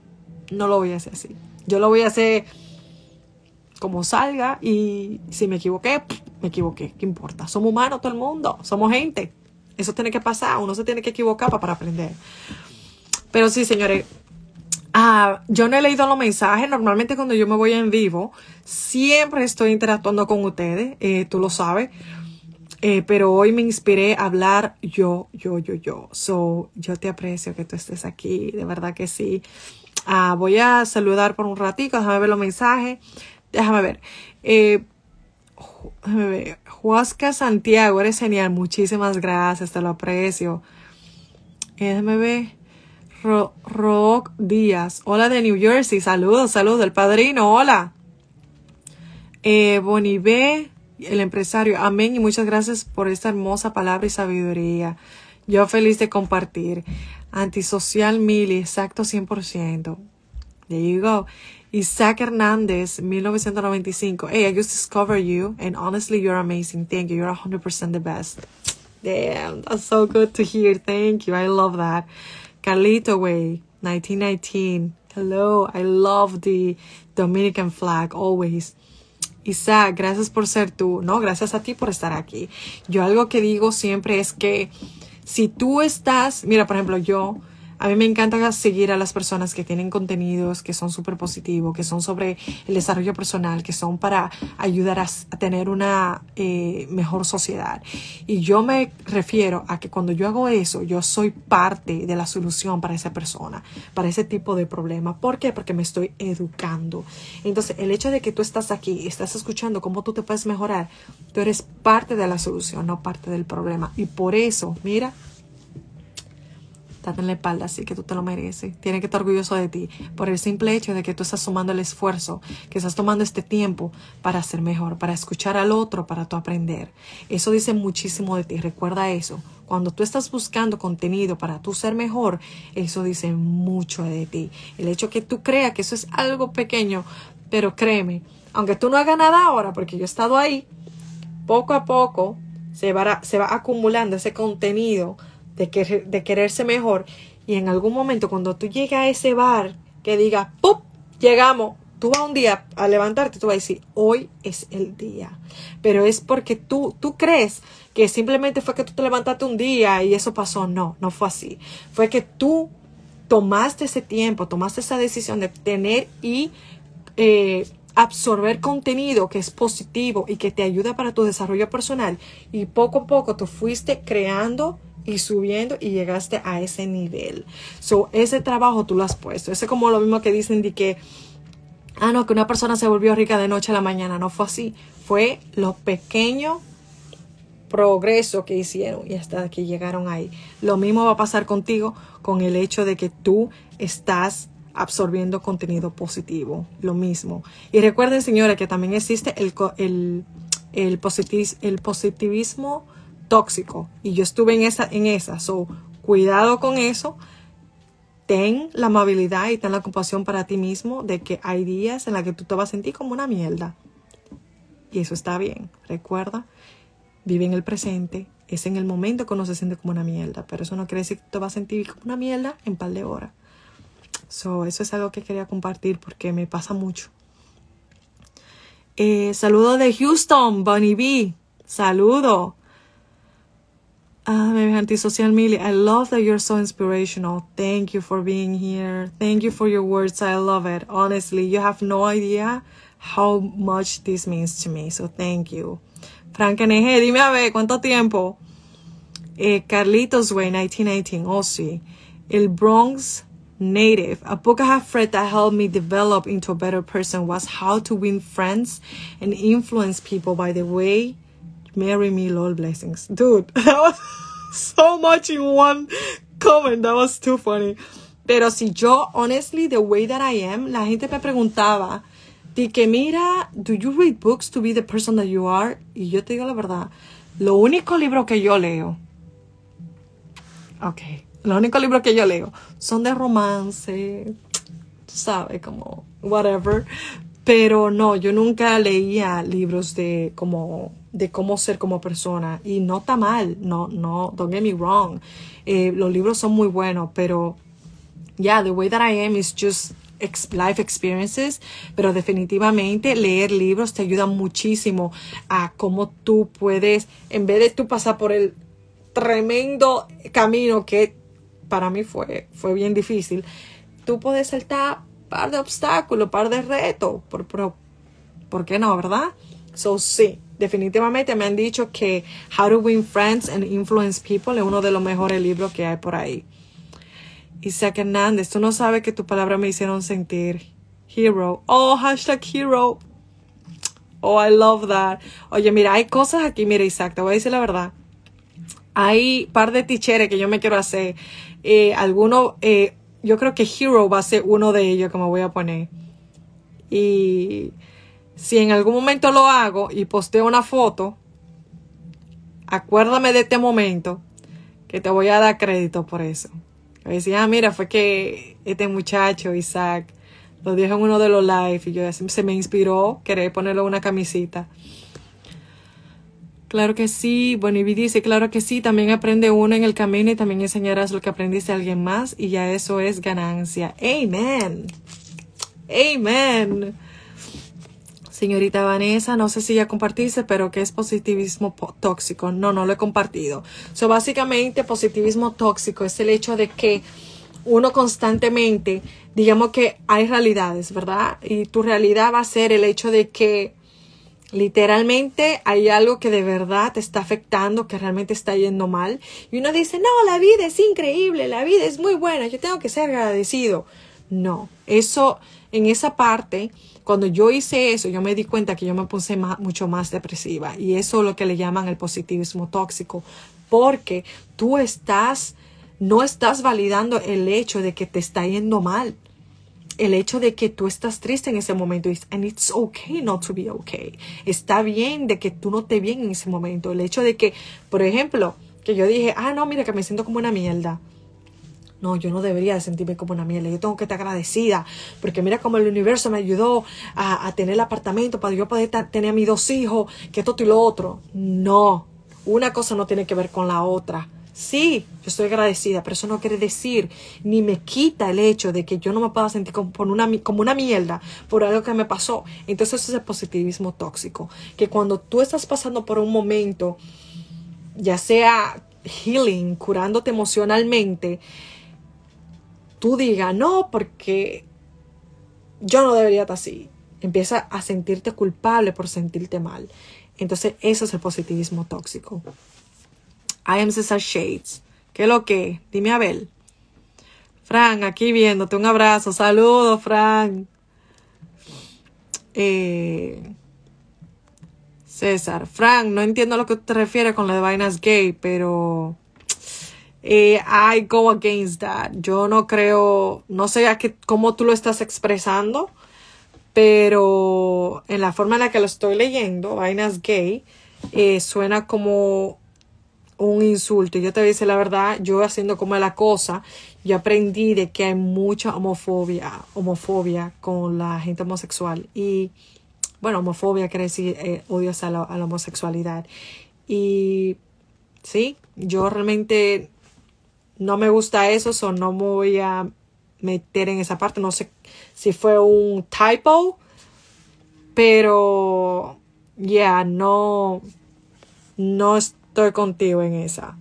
Speaker 1: no lo voy a hacer así. Yo lo voy a hacer como salga y si me equivoqué, me equivoqué, ¿qué importa? Somos humanos todo el mundo, somos gente. Eso tiene que pasar, uno se tiene que equivocar para, para aprender. Pero sí, señores, Ah, yo no he leído los mensajes. Normalmente cuando yo me voy en vivo, siempre estoy interactuando con ustedes. Eh, tú lo sabes. Eh, pero hoy me inspiré a hablar yo, yo, yo, yo. So, yo te aprecio que tú estés aquí. De verdad que sí. Ah, voy a saludar por un ratito. Déjame ver los mensajes. Déjame ver. Eh, déjame ver. Huasca Santiago, eres genial. Muchísimas gracias, te lo aprecio. Eh, déjame ver. Rock Díaz. Hola de New Jersey. Saludos, saludos. El padrino, hola. Eh, Bonibé, el empresario. Amén y muchas gracias por esta hermosa palabra y sabiduría. Yo feliz de compartir. Antisocial Mili, exacto 100%. There you go. Isaac Hernández, 1995. Hey, I just discovered you, and honestly, you're amazing. Thank you. You're 100% the best. Damn, that's so good to hear. Thank you. I love that. Carlito Way, 1919. Hello, I love the Dominican flag always. Isaac, gracias por ser tú. No, gracias a ti por estar aquí. Yo algo que digo siempre es que si tú estás, mira, por ejemplo, yo a mí me encanta seguir a las personas que tienen contenidos que son súper positivos, que son sobre el desarrollo personal, que son para ayudar a, tener una eh, mejor sociedad. Y yo me refiero a que cuando yo hago eso, yo soy parte de la solución para esa persona, para ese tipo de problema. ¿Por qué? Porque me estoy educando. Entonces, el hecho de que tú estás aquí, estás escuchando cómo tú te puedes mejorar, tú eres parte de la solución, no parte del problema. Y por eso, mira, date en la espalda, así que tú te lo mereces. Tienes que estar orgulloso de ti por el simple hecho de que tú estás tomando el esfuerzo, que estás tomando este tiempo para ser mejor, para escuchar al otro, para tú aprender. Eso dice muchísimo de ti. Recuerda eso. Cuando tú estás buscando contenido para tú ser mejor, eso dice mucho de ti. El hecho que tú creas que eso es algo pequeño, pero créeme, aunque tú no hagas nada ahora, porque yo he estado ahí, poco a poco se va, se va acumulando ese contenido de, querer, de quererse mejor. Y en algún momento, cuando tú llegas a ese bar que diga, ¡pup! Llegamos, tú vas un día a levantarte, tú vas a decir, hoy es el día. Pero es porque tú, tú crees que simplemente fue que tú te levantaste un día y eso pasó. No, no fue así. Fue que tú tomaste ese tiempo, tomaste esa decisión de tener y eh, absorber contenido que es positivo y que te ayuda para tu desarrollo personal. Y poco a poco tú fuiste creando y subiendo y llegaste a ese nivel. So, ese trabajo tú lo has puesto. Ese es como lo mismo que dicen de que, ah, no, que una persona se volvió rica de noche a la mañana. No fue así. Fue lo pequeño progreso que hicieron y hasta que llegaron ahí. Lo mismo va a pasar contigo con el hecho de que tú estás absorbiendo contenido positivo. Lo mismo. Y recuerden, señores, que también existe el, el, el positivismo tóxico. Y yo estuve en esa, en esa. So, cuidado con eso. Ten la amabilidad y ten la compasión para ti mismo de que hay días en los que tú te vas a sentir como una mierda. Y eso está bien. Recuerda, vive en el presente. Es en el momento que uno se siente como una mierda. Pero eso no quiere decir que te vas a sentir como una mierda en par de horas. So, eso es algo que quería compartir porque me pasa mucho. Eh, saludo de Houston, Bonnie B. Saludo. Ah, maybe antisocial Mili. I love that you're so inspirational. Thank you for being here. Thank you for your words. I love it. Honestly, you have no idea how much this means to me. So thank you. Frank NG, dime a ver, ¿cuánto tiempo? Eh, Carlitos Way, 1918. Oh, sí. El Bronx Native. A book I have read that helped me develop into a better person was How to Win Friends and Influence People by the Way Marry me, Lord blessings. Dude, that was so much in one comment. That was too funny. Pero si yo, honestly, the way that I am, la gente me preguntaba, di que mira, do you read books to be the person that you are? Y yo te digo la verdad, lo único libro que yo leo, ok, lo único libro que yo leo son de romance, tú sabes, como whatever. Pero no, yo nunca leía libros de como de cómo ser como persona y no está mal, no, no, don't get me wrong. Eh, los libros son muy buenos, pero yeah, the way that I am is just life experiences, pero definitivamente leer libros te ayuda muchísimo a cómo tú puedes, en vez de tú pasar por el tremendo camino que para mí fue, fue bien difícil, tú puedes saltar par de obstáculos, par de retos, por, por, ¿por qué no, verdad? So, sí, definitivamente me han dicho que How to Win Friends and Influence People es uno de los mejores libros que hay por ahí. Isaac Hernández, tú no sabes que tu palabra me hicieron sentir. Hero. Oh, hashtag hero. Oh, I love that. Oye, mira, hay cosas aquí, mira, Isaac, te voy a decir la verdad. Hay par de ticheres que yo me quiero hacer. Eh, alguno, eh, yo creo que Hero va a ser uno de ellos que me voy a poner. Y si en algún momento lo hago y posteo una foto, acuérdame de este momento que te voy a dar crédito por eso. Me decía, ah, mira, fue que este muchacho, Isaac, lo dijo en uno de los live y yo se me inspiró querer ponerle una camisita. Claro que sí. Bueno, y dice, claro que sí, también aprende uno en el camino y también enseñarás lo que aprendiste a alguien más y ya eso es ganancia. Amen. Amen. Señorita Vanessa, no sé si ya compartiste, pero ¿qué es positivismo tóxico? No, no lo he compartido. So, básicamente, positivismo tóxico es el hecho de que uno constantemente, digamos que hay realidades, ¿verdad? Y tu realidad va a ser el hecho de que literalmente hay algo que de verdad te está afectando, que realmente está yendo mal. Y uno dice, no, la vida es increíble, la vida es muy buena, yo tengo que ser agradecido. No, eso, en esa parte, cuando yo hice eso, yo me di cuenta que yo me puse mucho más depresiva. Y eso es lo que le llaman el positivismo tóxico, porque tú estás, no estás validando el hecho de que te está yendo mal, el hecho de que tú estás triste en ese momento. And it's okay not to be okay. Está bien de que tú no te bien en ese momento. El hecho de que, por ejemplo, que yo dije, ah, no, mira que me siento como una mierda no, yo no debería de sentirme como una miel. Yo tengo que estar agradecida porque mira cómo el universo me ayudó a, tener el apartamento para yo poder tener a mis dos hijos, que esto y lo otro. No, una cosa no tiene que ver con la otra. Sí, yo estoy agradecida, pero eso no quiere decir ni me quita el hecho de que yo no me pueda sentir como una, como una mierda por algo que me pasó. Entonces eso es el positivismo tóxico, que cuando tú estás pasando por un momento, ya sea healing, curándote emocionalmente, tú digas, no, porque yo no debería estar así. Empieza a sentirte culpable por sentirte mal. Entonces, eso es el positivismo tóxico. I am Cesar Shades. ¿Qué es lo que? Dime Abel. Fran, aquí viéndote. Un abrazo. Saludos, Fran. Eh, César. Fran, no entiendo a lo que te refieres con la de vainas gay, pero eh, I go against that. Yo no creo, no sé a qué, cómo tú lo estás expresando, pero en la forma en la que lo estoy leyendo, vainas gay, eh, suena como un insulto. Yo te voy a decir la verdad, yo haciendo como la cosa, yo aprendí de que hay mucha homofobia, homofobia con la gente homosexual. Y bueno, homofobia quiere decir eh, odios a la, a la homosexualidad. Y sí, yo realmente no me gusta eso, o no me voy a meter en esa parte. No sé si fue un typo, pero ya yeah, no, no estoy contigo en esa.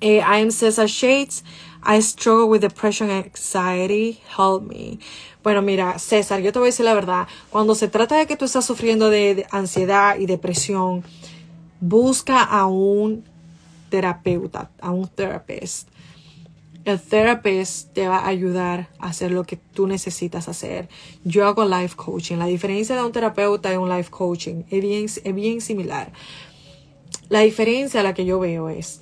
Speaker 1: Eh, I am Cesar Shades. I struggle with depression and anxiety. Help me. Bueno, mira, César, yo te voy a decir la verdad. Cuando se trata de que tú estás sufriendo de ansiedad y depresión, busca a un terapeuta, a un therapist. El therapist te va a ayudar a hacer lo que tú necesitas hacer. Yo hago life coaching. La diferencia de un terapeuta y un life coaching es bien, es bien similar. La diferencia a la que yo veo es,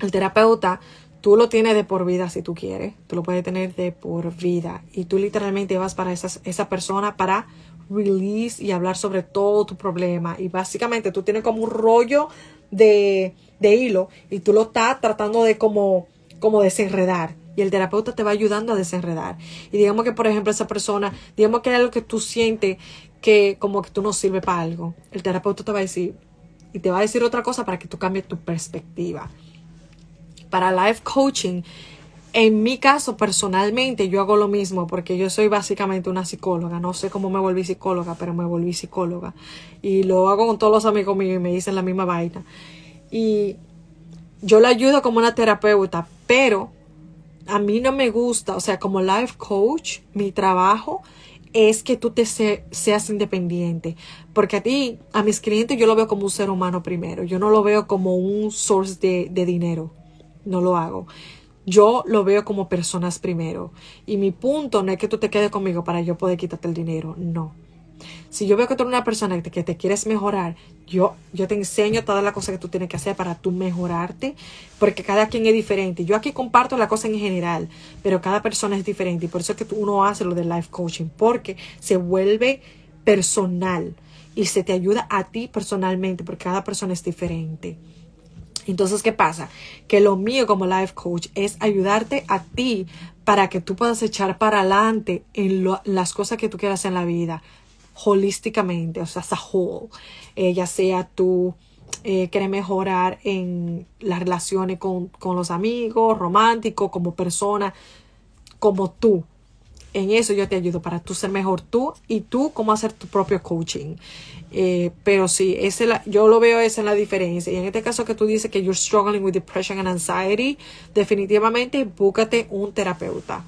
Speaker 1: el terapeuta, tú lo tienes de por vida si tú quieres. Tú lo puedes tener de por vida. Y tú literalmente vas para esa, esa persona para release y hablar sobre todo tu problema. Y básicamente tú tienes como un rollo de de hilo y tú lo estás tratando de como, como desenredar. Y el terapeuta te va ayudando a desenredar. Y digamos que, por ejemplo, esa persona, digamos que hay algo que tú sientes que como que tú no sirve para algo. El terapeuta te va a decir, y te va a decir otra cosa para que tú cambies tu perspectiva. Para life coaching, en mi caso, personalmente, yo hago lo mismo porque yo soy básicamente una psicóloga. No sé cómo me volví psicóloga, pero me volví psicóloga. Y lo hago con todos los amigos míos y me dicen la misma vaina y yo la ayudo como una terapeuta, pero a mí no me gusta, o sea, como life coach, mi trabajo es que tú te seas independiente, porque a ti, a mis clientes yo lo veo como un ser humano primero, yo no lo veo como un source de, de dinero, no lo hago. Yo lo veo como personas primero. Y mi punto no es que tú te quedes conmigo para yo poder quitarte el dinero, no. Si yo veo que tú eres una persona que te, quieres mejorar, yo, yo te enseño todas las cosas que tú tienes que hacer para tú mejorarte, porque cada quien es diferente. Yo aquí comparto la cosa en general, pero cada persona es diferente y por eso es que uno hace lo del life coaching, porque se vuelve personal y se te ayuda a ti personalmente, porque cada persona es diferente. Entonces, ¿qué pasa? Que lo mío como life coach es ayudarte a ti para que tú puedas echar para adelante en las cosas que tú quieras en la vida, holísticamente, o sea, as a whole. Eh, ya sea tú eh, quieres mejorar en las relaciones con, con los amigos, románticos, como persona, como tú en eso yo te ayudo para tú ser mejor tú y tú cómo hacer tu propio coaching. Eh, pero sí, ese la, yo lo veo esa en la diferencia. Y en este caso que tú dices que you're struggling with depression and anxiety, definitivamente búscate un terapeuta.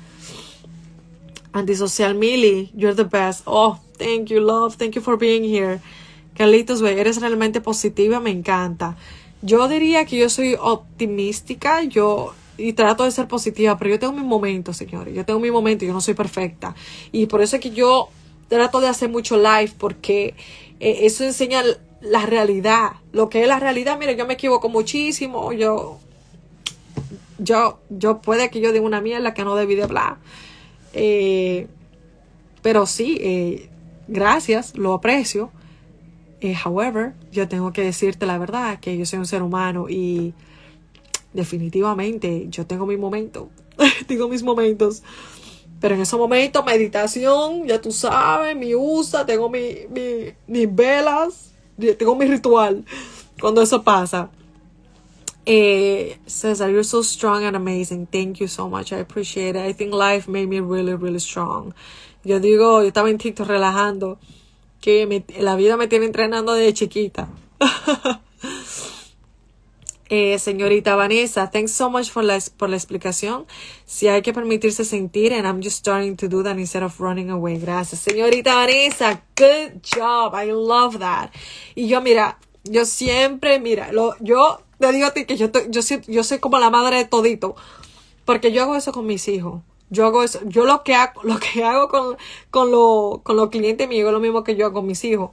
Speaker 1: Antisocial Millie, you're the best. Oh, thank you, love. Thank you for being here. Carlitos, güey, eres realmente positiva, me encanta. Yo diría que yo soy optimística. Yo y trato de ser positiva, pero yo tengo mis momentos, señores. Yo tengo mi momento, yo no soy perfecta. Y por eso es que yo trato de hacer mucho live, porque eh, eso enseña la realidad. Lo que es la realidad, mire, yo me equivoco muchísimo. Yo, yo, yo puede que yo diga una mierda que no debí de hablar. Eh, pero sí, eh, gracias, lo aprecio. however, yo tengo que decirte la verdad, que yo soy un ser humano y definitivamente yo tengo mi momento, tengo mis momentos. Pero en esos momentos, meditación, ya tú sabes, mi usa, tengo mi, mi, mis velas, tengo mi ritual cuando eso pasa. Eh, Cesar, you're so strong and amazing. Thank you so much. I appreciate it. I think life made me really, really strong. Yo digo, yo estaba en TikTok relajando, que la vida me tiene entrenando desde chiquita. Eh, señorita Vanessa, thanks so much for la, por la explicación. Si hay que permitirse sentir, and I'm just starting to do that instead of running away. Gracias. Señorita Vanessa, good job. I love that. Y yo, mira, yo siempre, mira, lo, yo te digo a ti que yo, yo, yo soy como la madre de todito, porque yo hago eso con mis hijos. Yo hago eso, yo lo que hago, lo que hago con, con, lo, con los clientes míos es lo mismo que yo hago con mis hijos.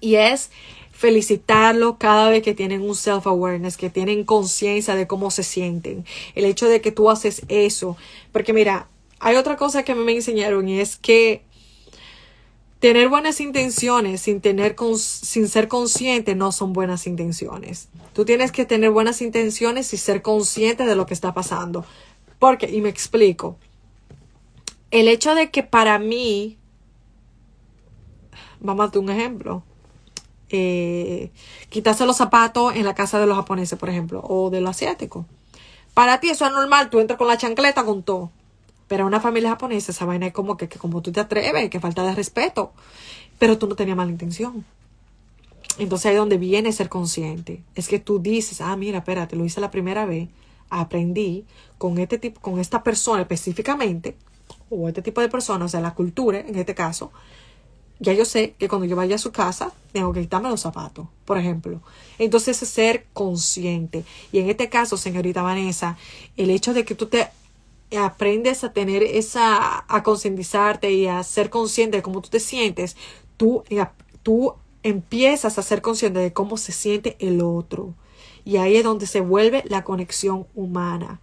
Speaker 1: Y es felicitarlo cada vez que tienen un self-awareness, que tienen conciencia de cómo se sienten. El hecho de que tú haces eso. Porque mira, hay otra cosa que me enseñaron y es que tener buenas intenciones sin, tener sin ser consciente no son buenas intenciones. Tú tienes que tener buenas intenciones y ser consciente de lo que está pasando. Porque, y me explico, el hecho de que para mí, vamos a dar un ejemplo, eh, quitarse los zapatos en la casa de los japoneses, por ejemplo, o de los asiáticos. Para ti eso es normal, tú entras con la chancleta con todo. Pero en una familia japonesa esa vaina es como que, como tú te atreves, que falta de respeto. Pero tú no tenías mala intención. Entonces ahí es donde viene ser consciente. Es que tú dices, ah, mira, espérate, lo hice la primera vez, aprendí con este tipo, con esta persona específicamente, o este tipo de personas, o sea, la cultura en este caso, ya yo sé que cuando yo vaya a su casa, tengo que quitarme los zapatos, por ejemplo. Entonces, es ser consciente. Y en este caso, señorita Vanessa, el hecho de que tú te aprendes a tener esa, a concientizarte y a ser consciente de cómo tú te sientes, tú, eh, tú empiezas a ser consciente de cómo se siente el otro. Y ahí es donde se vuelve la conexión humana,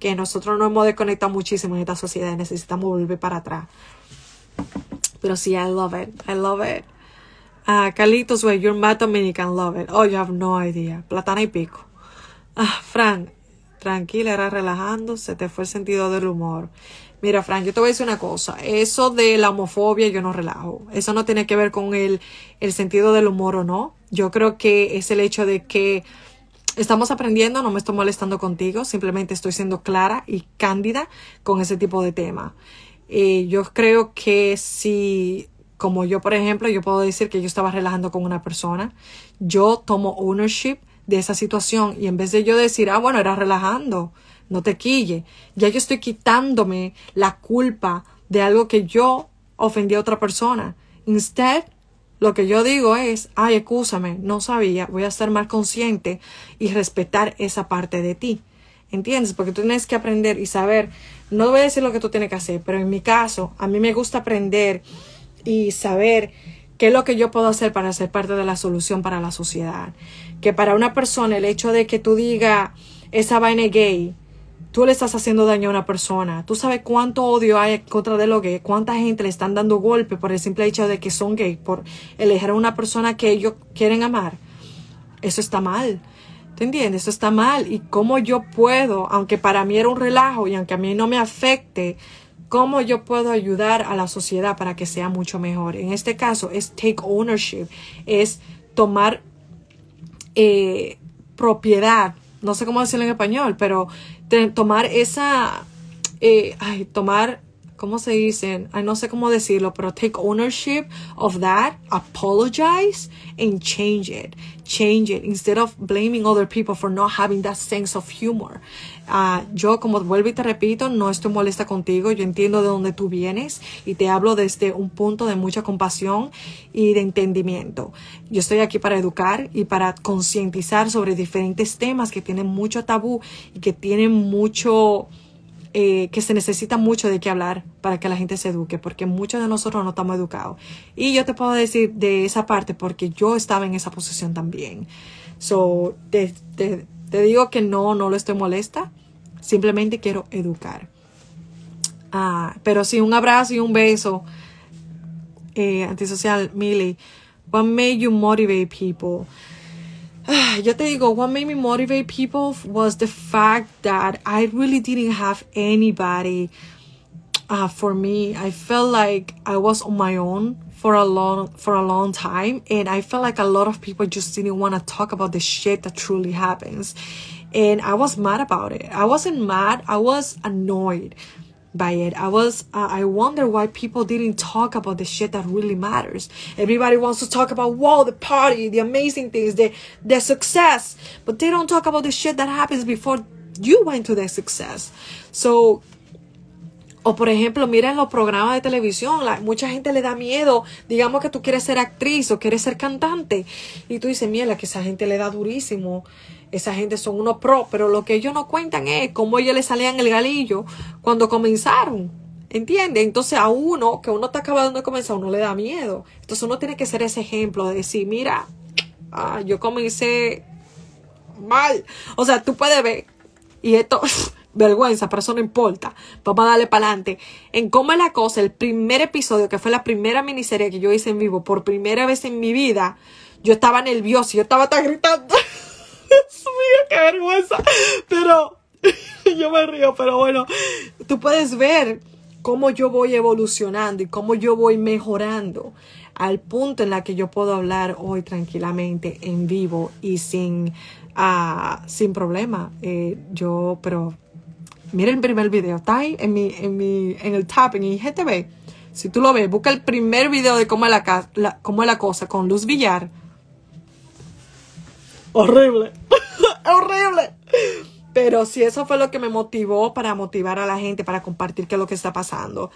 Speaker 1: que nosotros nos hemos desconectado muchísimo en esta sociedad y necesitamos volver para atrás. Pero sí, I love it. I love it. Uh, Carlitos, way, you're mad Dominican. Love it. Oh, you have no idea. Platana y pico. Ah, Frank, tranquila, era relajando. Se te fue el sentido del humor. Mira, Frank, yo te voy a decir una cosa. Eso de la homofobia yo no relajo. Eso no tiene que ver con el, el sentido del humor o no. Yo creo que es el hecho de que estamos aprendiendo, no me estoy molestando contigo, simplemente estoy siendo clara y cándida con ese tipo de tema. Eh, yo creo que si, como yo, por ejemplo, yo puedo decir que yo estaba relajando con una persona, yo tomo ownership de esa situación y en vez de yo decir, ah, bueno, era relajando, no te quille, ya yo estoy quitándome la culpa de algo que yo ofendí a otra persona. Instead, lo que yo digo es, ay, escúchame, no sabía, voy a ser más consciente y respetar esa parte de ti. ¿Entiendes? Porque tú tienes que aprender y saber, no voy a decir lo que tú tienes que hacer, pero en mi caso, a mí me gusta aprender y saber qué es lo que yo puedo hacer para ser parte de la solución para la sociedad. Que para una persona el hecho de que tú digas esa vaina gay, tú le estás haciendo daño a una persona. Tú sabes cuánto odio hay contra de lo gay, cuánta gente le están dando golpe por el simple hecho de que son gay, por elegir a una persona que ellos quieren amar. Eso está mal. ¿Te entiendes? Eso está mal. Y cómo yo puedo, aunque para mí era un relajo y aunque a mí no me afecte, cómo yo puedo ayudar a la sociedad para que sea mucho mejor. En este caso es take ownership, es tomar eh, propiedad, no sé cómo decirlo en español, pero tomar esa, eh, ay, tomar ¿cómo se dicen? Ay, no sé cómo decirlo, pero take ownership of that, apologize and change it. Change it instead of blaming other people for not having that sense of humor. Uh, yo, como vuelvo y te repito, no estoy molesta contigo. Yo entiendo de dónde tú vienes y te hablo desde un punto de mucha compasión y de entendimiento. Yo estoy aquí para educar y para concientizar sobre diferentes temas que tienen mucho tabú y que tienen mucho eh, que se necesita mucho de qué hablar para que la gente se eduque, porque muchos de nosotros no estamos educados. Y yo te puedo decir de esa parte porque yo estaba en esa posición también. So, te, te, digo que no, no lo estoy molesta, simplemente quiero educar. Ah, pero sí, un abrazo y un beso. Eh, antisocial, Millie. What made you motivate people? yo te digo, what made me motivate people was the fact that I really didn't have anybody uh, for me. I felt like I was on my own for a long for a long time, and I felt like a lot of people just didn't want to talk about the shit that truly happens. And I was mad about it. I wasn't mad. I was annoyed by it. I was, uh, I wonder why people didn't talk about the shit that really matters. Everybody wants to talk about, wow, the party, the amazing things, the, the success, but they don't talk about the shit that happens before you went to that success. So, O por ejemplo, mira en los programas de televisión, la, mucha gente le da miedo, digamos que tú quieres ser actriz o quieres ser cantante, y tú dices, mira, que esa gente le da durísimo esa gente son unos pro, pero lo que ellos no cuentan es cómo ellos le salían el galillo cuando comenzaron. ¿Entiendes? Entonces a uno, que uno está acabando de comenzar, uno le da miedo. Entonces uno tiene que ser ese ejemplo de decir, mira, ah, yo comencé mal. O sea, tú puedes ver, y esto, vergüenza, pero eso no importa. Vamos a darle para adelante. En cómo es la cosa, el primer episodio, que fue la primera miniserie que yo hice en vivo, por primera vez en mi vida, yo estaba nervioso, yo estaba tan gritando. Dios mío, qué vergüenza. Pero yo me río, pero bueno, tú puedes ver cómo yo voy evolucionando y cómo yo voy mejorando al punto en la que yo puedo hablar hoy tranquilamente en vivo y sin, uh, sin problema. Eh, yo, pero miren el primer video, está ahí en mi, en mi, en el tab, en IGTV. Si tú lo ves, busca el primer video de cómo es la, cómo es la cosa con Luz Villar horrible, horrible. Pero si eso fue lo que me motivó para motivar a la gente, para compartir qué es lo que está pasando.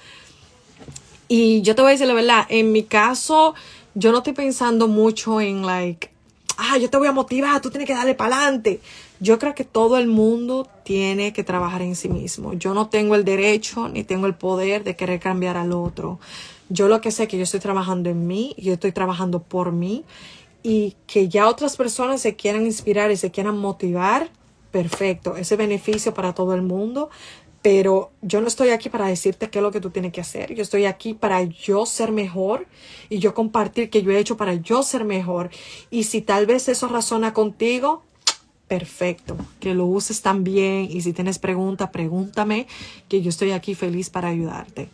Speaker 1: Y yo te voy a decir la verdad, en mi caso, yo no estoy pensando mucho en like, ah, yo te voy a motivar, tú tienes que darle para adelante. Yo creo que todo el mundo tiene que trabajar en sí mismo. Yo no tengo el derecho ni tengo el poder de querer cambiar al otro. Yo lo que sé es que yo estoy trabajando en mí, yo estoy trabajando por mí y que ya otras personas se quieran inspirar y se quieran motivar, perfecto, ese beneficio para todo el mundo, pero yo no estoy aquí para decirte qué es lo que tú tienes que hacer, yo estoy aquí para yo ser mejor y yo compartir que yo he hecho para yo ser mejor y si tal vez eso razona contigo, perfecto, que lo uses también y si tienes preguntas, pregúntame, que yo estoy aquí feliz para ayudarte.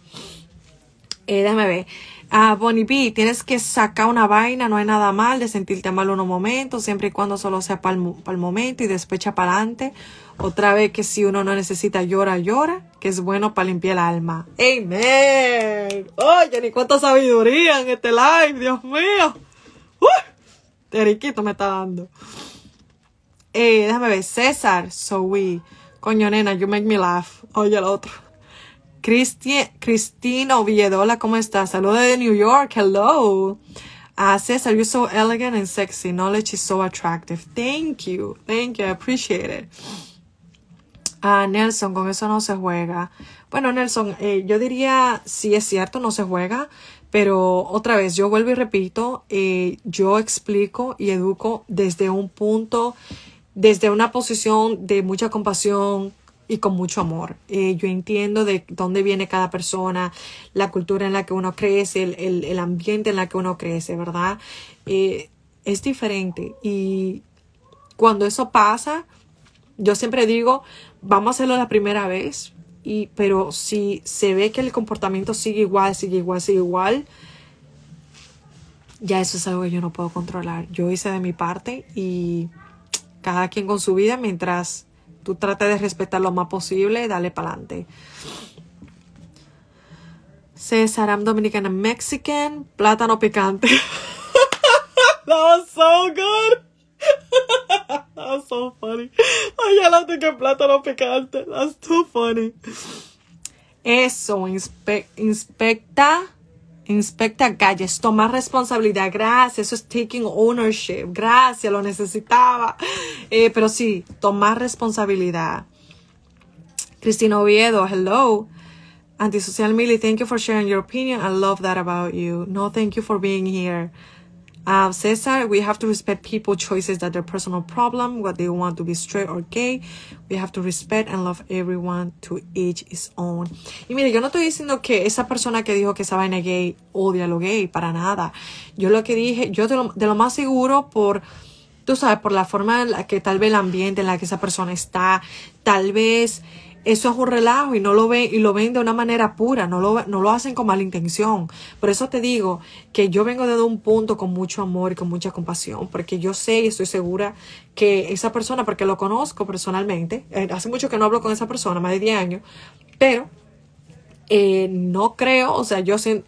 Speaker 1: Eh, déjame ver. Ah, Bonnie B, tienes que sacar una vaina, no hay nada mal de sentirte mal unos momentos, siempre y cuando solo sea para el, momento y después echa para adelante. Otra vez que si uno no necesita llora, llora, que es bueno para limpiar el alma. Amen. Oye, ni cuánta sabiduría en este live, Dios mío. Uh, Teriquito me está dando. Eh, déjame ver, César, so we. Coño, nena, you make me laugh. Oye, el otro. Cristina Oviedola, ¿cómo estás? Saludos de New York. Hello. Uh, Cesar, you're so elegant and sexy. Knowledge is so attractive. Thank you. Thank you. I appreciate it. Ah, Nelson, con eso no se juega. Bueno, Nelson, eh, yo diría, sí es cierto, no se juega, Pero otra vez, yo vuelvo y repito, eh, yo explico y educo desde un punto, desde una posición de mucha compasión, y con mucho amor. Eh, yo entiendo de dónde viene cada persona, la cultura en la que uno crece, el, el, ambiente en la que uno crece, ¿verdad? Eh, es diferente y cuando eso pasa, yo siempre digo, vamos a hacerlo la primera vez, y, pero si se ve que el comportamiento sigue igual, sigue igual, sigue igual, ya eso es algo que yo no puedo controlar. Yo hice de mi parte y cada quien con su vida mientras tú trates de respetar lo más posible, dale para adelante. César, I'm Dominican and Mexican, plátano picante. That was so good. That was so funny. Ay, ya la tengo plátano picante. That's too funny. Eso, inspecta, inspecta calles, tomar responsabilidad. Gracias, eso es taking ownership. Gracias, lo necesitaba. Eh, pero sí, tomar responsabilidad. Cristina Oviedo, hello. Antisocial Millie, thank you for sharing your opinion. I love that about you. No, thank you for being here. Uh, Cesar, we have to respect people's choices that their personal problem, what they want to be straight or gay. We have to respect and love everyone to each his own. Y mire, yo no estoy diciendo que esa persona que dijo que esa vaina gay odia lo gay, para nada. Yo lo que dije, yo de lo, de lo más seguro por, tú sabes, por la forma en la que tal vez el ambiente en la que esa persona está, tal vez eso es un relajo y no lo ven y lo ven de una manera pura, no lo, no lo hacen con mala intención. Por eso te digo que yo vengo desde un punto con mucho amor y con mucha compasión, porque yo sé y estoy segura que esa persona, porque lo conozco personalmente, eh, hace mucho que no hablo con esa persona, más de 10 años, pero eh, no creo, o sea, yo sé,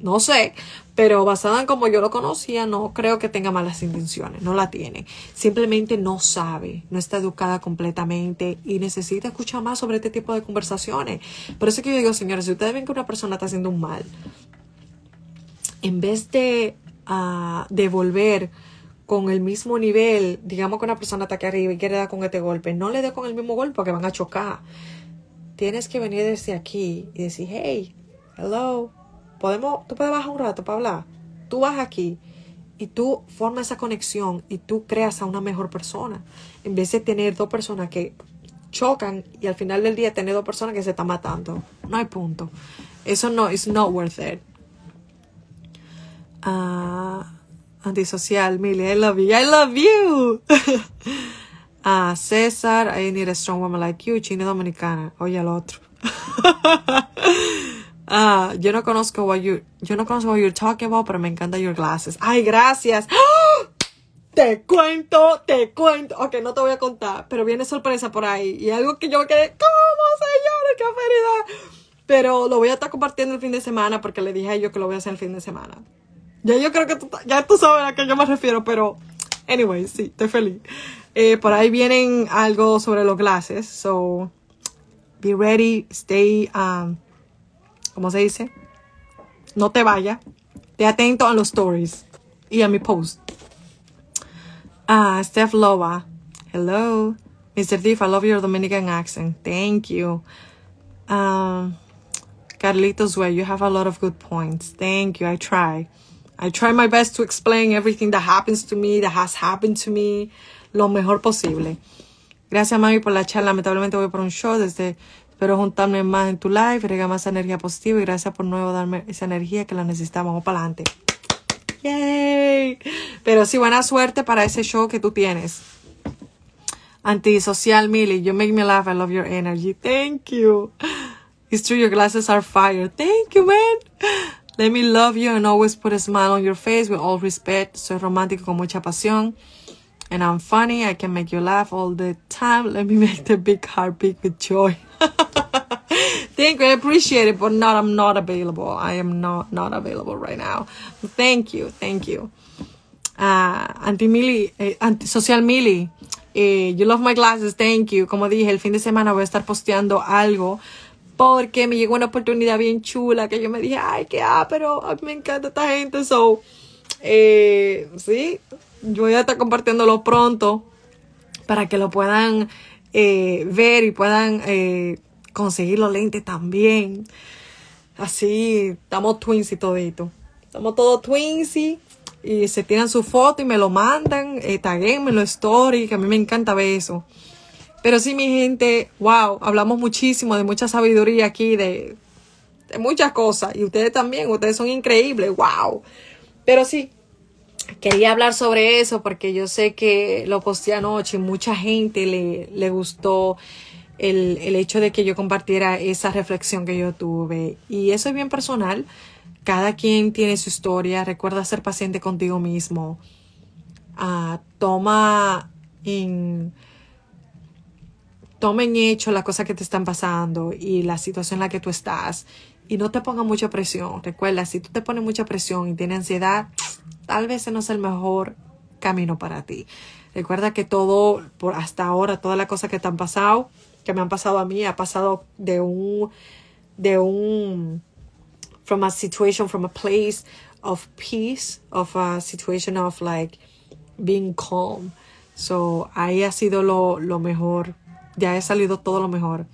Speaker 1: no sé, pero basada en como yo lo conocía, no creo que tenga malas intenciones, no la tiene. Simplemente no sabe, no está educada completamente y necesita escuchar más sobre este tipo de conversaciones. Por eso que yo digo, señores, si ustedes ven que una persona está haciendo un mal, en vez de uh, devolver con el mismo nivel, digamos que una persona está aquí arriba y quiere dar con este golpe, no le dé con el mismo golpe porque van a chocar. Tienes que venir desde aquí y decir, hey, hello, podemos, tú puedes bajar un rato para hablar. Tú vas aquí y tú formas esa conexión y tú creas a una mejor persona. En vez de tener dos personas que chocan y al final del día tener dos personas que se están matando. No hay punto. Eso no, it's not worth it. Uh, antisocial, Millie, I love you. I love you. Ah, César, I need a strong woman like you. China Dominicana. Oye, al otro. Ah, yo no conozco what you, yo no conozco what you're talking about, pero me encanta your glasses. Ay, gracias. ¡Ah! Te cuento, te cuento. Ok, no te voy a contar, pero viene sorpresa por ahí. Y algo que yo me quedé, ¿cómo, señores? ¡Qué felicidad! Pero lo voy a estar compartiendo el fin de semana porque le dije a ellos que lo voy a hacer el fin de semana. Ya yo creo que tú, ya tú sabes a qué yo me refiero, pero anyway, sí, estoy feliz. Eh, por ahí vienen algo sobre los glasses, so be ready, stay um, ¿cómo se dice? No te vaya. Te atento a los stories y a mi post. Ah, Steph Loa. Hello. Mr. Diff, I love your Dominican accent. Thank you. Um, Carlitos Way, you have a lot of good points. Thank you. I try. I try my best to explain everything that happens to me, that has happened to me, lo mejor posible. Gracias, mami, por la charla. Lamentablemente voy por un show desde Espero juntarme más en tu live, rega más energía positiva y gracias por nuevo darme esa energía que la necesitamos. Vamos para adelante. Yay. Pero sí, buena suerte para ese show que tú tienes. Antisocial Millie, you make me laugh. I love your energy. Thank you. It's true, your glasses are fire. Thank you, man. Let me love you and always put a smile on your face with all respect. Soy romántico con mucha pasión. And I'm funny. I can make you laugh all the time. Let me make the big heart beat with joy. Thank you. I appreciate it, but not. I'm not available. I am not not available right now. Thank you. Thank you. Uh, anti Mili, eh, social Mili. Eh, you love my glasses. Thank you. Como dije, el fin de semana voy a estar posteando algo porque me llegó una oportunidad bien chula que yo me dije, ay, qué ah, pero a mí me encanta esta gente. So, eh, sí, yo voy a estar compartiéndolo pronto para que lo puedan eh, ver y puedan eh, conseguir los lentes también. así, estamos twins y todito. Estamos todos twins y se tiran su foto y me lo mandan, eh, taguenme los story, que a mí me encanta ver eso. Pero sí, mi gente, wow, hablamos muchísimo de mucha sabiduría aquí, de, de muchas cosas. Y ustedes también, ustedes son increíbles, wow. Pero sí, quería hablar sobre eso porque yo sé que lo posté anoche y mucha gente le, le gustó el, el, hecho de que yo compartiera esa reflexión que yo tuve. Y eso es bien personal. Cada quien tiene su historia. Recuerda ser paciente contigo mismo. Uh, toma en toma en hecho las cosas que te están pasando y la situación en la que tú estás y no te ponga mucha presión. Recuerda, si tú te pones mucha presión y tienes ansiedad, tal vez ese no es el mejor camino para ti. Recuerda que todo, por hasta ahora, todas las cosas que te han pasado, que me han pasado a mí, ha pasado de un, de un, from a situation, from a place of peace, of a situation of like being calm. So, ahí ha sido lo, lo mejor. Ya he salido todo lo mejor.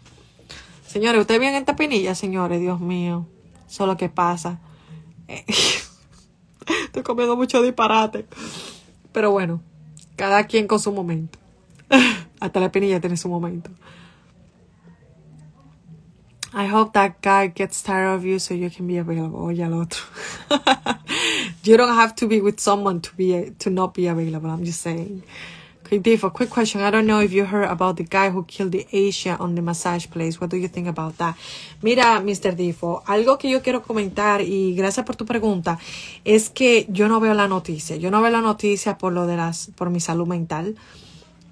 Speaker 1: Señores, ¿ustedes vienen en tapinilla, señores? Dios mío. Eso es lo que pasa. Estoy comiendo mucho disparate. Pero bueno, cada quien con su momento. Hasta la pinilla tiene su momento. I hope that guy gets tired of you so you can be available. Oye, al otro. you don't have to be with someone to be to not be available. I'm just saying. Okay, Dave, quick question. I don't know if you heard about the guy who killed the Asia on the massage place. What do you think about that? Mira, Mr. Difo, algo que yo quiero comentar y gracias por tu pregunta es que yo no veo la noticia. Yo no veo la noticia por lo de las, por mi salud mental.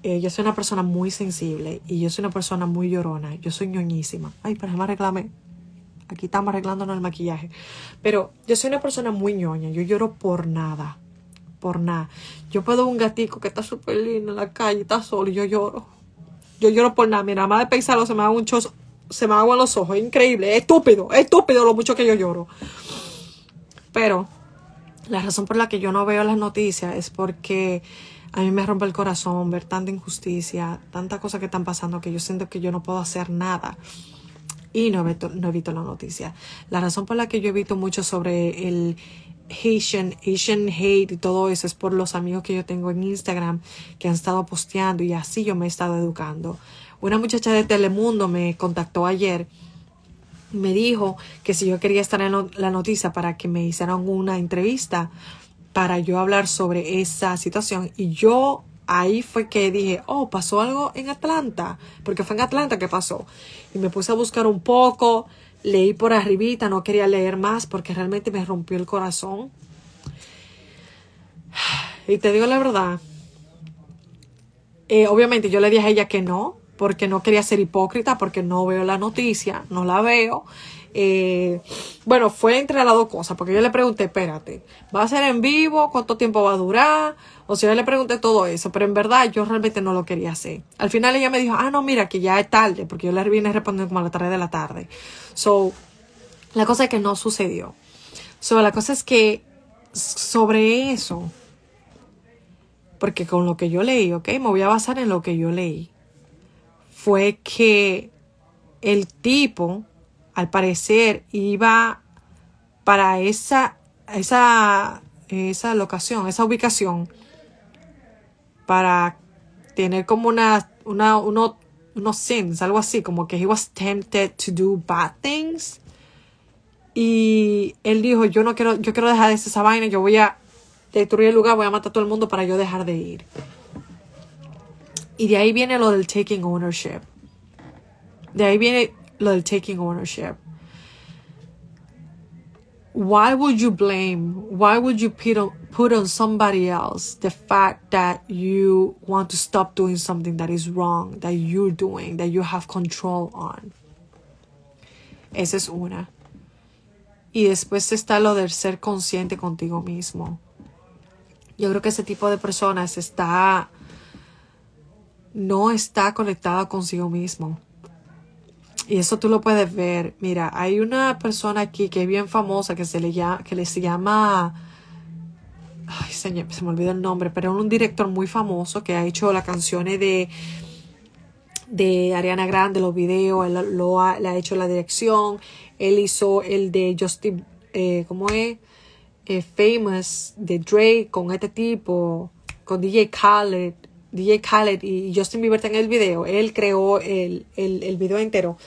Speaker 1: Eh, yo soy una persona muy sensible y yo soy una persona muy llorona. Yo soy ñoñísima. Ay, pero me arreglame. Aquí estamos arreglándonos el maquillaje. Pero yo soy una persona muy ñoña. Yo lloro por nada por nada. Yo puedo un gatico que está súper lindo en la calle, está solo y yo lloro. Yo lloro por nada. Mira, más de pensarlo se me hago un chozo, se me aguan los ojos. Increíble, es estúpido, es estúpido lo mucho que yo lloro. Pero la razón por la que yo no veo las noticias es porque a mí me rompe el corazón ver tanta injusticia, tantas cosas que están pasando que yo siento que yo no puedo hacer nada y no evito, no evito la noticia. La razón por la que yo evito mucho sobre el Haitian, Asian hate y todo eso es por los amigos que yo tengo en Instagram que han estado posteando y así yo me he estado educando. Una muchacha de Telemundo me contactó ayer me dijo que si yo quería estar en la noticia para que me hicieran una entrevista para yo hablar sobre esa situación y yo ahí fue que dije, oh, pasó algo en Atlanta, porque fue en Atlanta que pasó. Y me puse a buscar un poco, leí por arribita, no quería leer más porque realmente me rompió el corazón. Y te digo la verdad, eh, obviamente yo le dije a ella que no, porque no quería ser hipócrita, porque no veo la noticia, no la veo. Eh, bueno, fue entre las dos cosas, porque yo le pregunté, espérate, ¿va a ser en vivo? ¿Cuánto tiempo va a durar? O sea, yo le pregunté todo eso, pero en verdad yo realmente no lo quería hacer. Al final ella me dijo, ah, no, mira, que ya es tarde, porque yo le vine respondiendo como a la tarde de la tarde. So, la cosa es que no sucedió. So, la cosa es que sobre eso, porque con lo que yo leí, ok, me voy a basar en lo que yo leí, fue que el tipo, al parecer, iba para esa, esa, esa locación, esa ubicación, para tener como una, una, unos sins, algo así, como que he was tempted to do bad things. Y él dijo, yo no quiero, yo quiero dejar de esa vaina, yo voy a destruir el lugar, voy a matar a todo el mundo para yo dejar de ir. Y de ahí viene lo del taking ownership. De ahí viene lo del taking ownership. Why would you blame why would you put on, put on somebody else the fact that you want to stop doing something that is wrong that you're doing that you have control on? Esa es una. Y después está lo del ser consciente contigo mismo. Yo creo que ese tipo de personas está no está conectada consigo mismo y eso tú lo puedes ver. Mira, hay una persona aquí que es bien famosa que se le llama, que le se llama, ay señor, se me olvidó el nombre, pero es un director muy famoso que ha hecho las canciones de de Ariana Grande, los videos, él lo ha, le ha hecho la dirección, él hizo el de Justin, eh, ¿cómo es? Eh, famous, de Drake, con este tipo, con DJ Khaled, DJ Khaled y Justin Bieber en el video, él creó el, el, el video entero.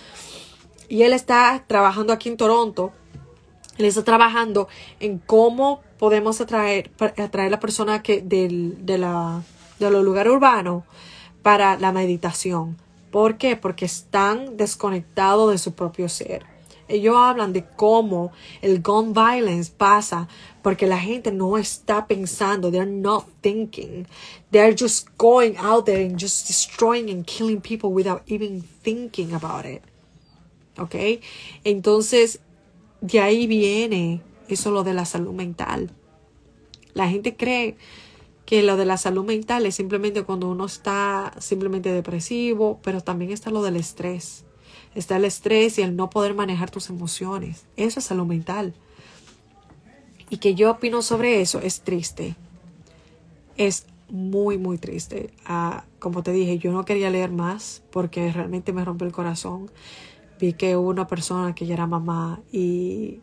Speaker 1: Y él está trabajando aquí en Toronto, él está trabajando en cómo podemos atraer, atraer a la persona que del, de, la, de los lugares urbanos para la meditación. ¿Por qué? Porque están desconectados de su propio ser. Ellos hablan de cómo el gun violence pasa porque la gente no está pensando, they're not thinking. They're just going out there and just destroying and killing people without even thinking about it. ¿Ok? Entonces, de ahí viene eso lo de la salud mental. La gente cree que lo de la salud mental es simplemente cuando uno está simplemente depresivo, pero también está lo del estrés. Está el estrés y el no poder manejar tus emociones. Eso es salud mental. Y que yo opino sobre eso es triste. Es muy, muy triste. Ah, como te dije, yo no quería leer más porque realmente me rompió el corazón. Vi que una persona que ya era mamá y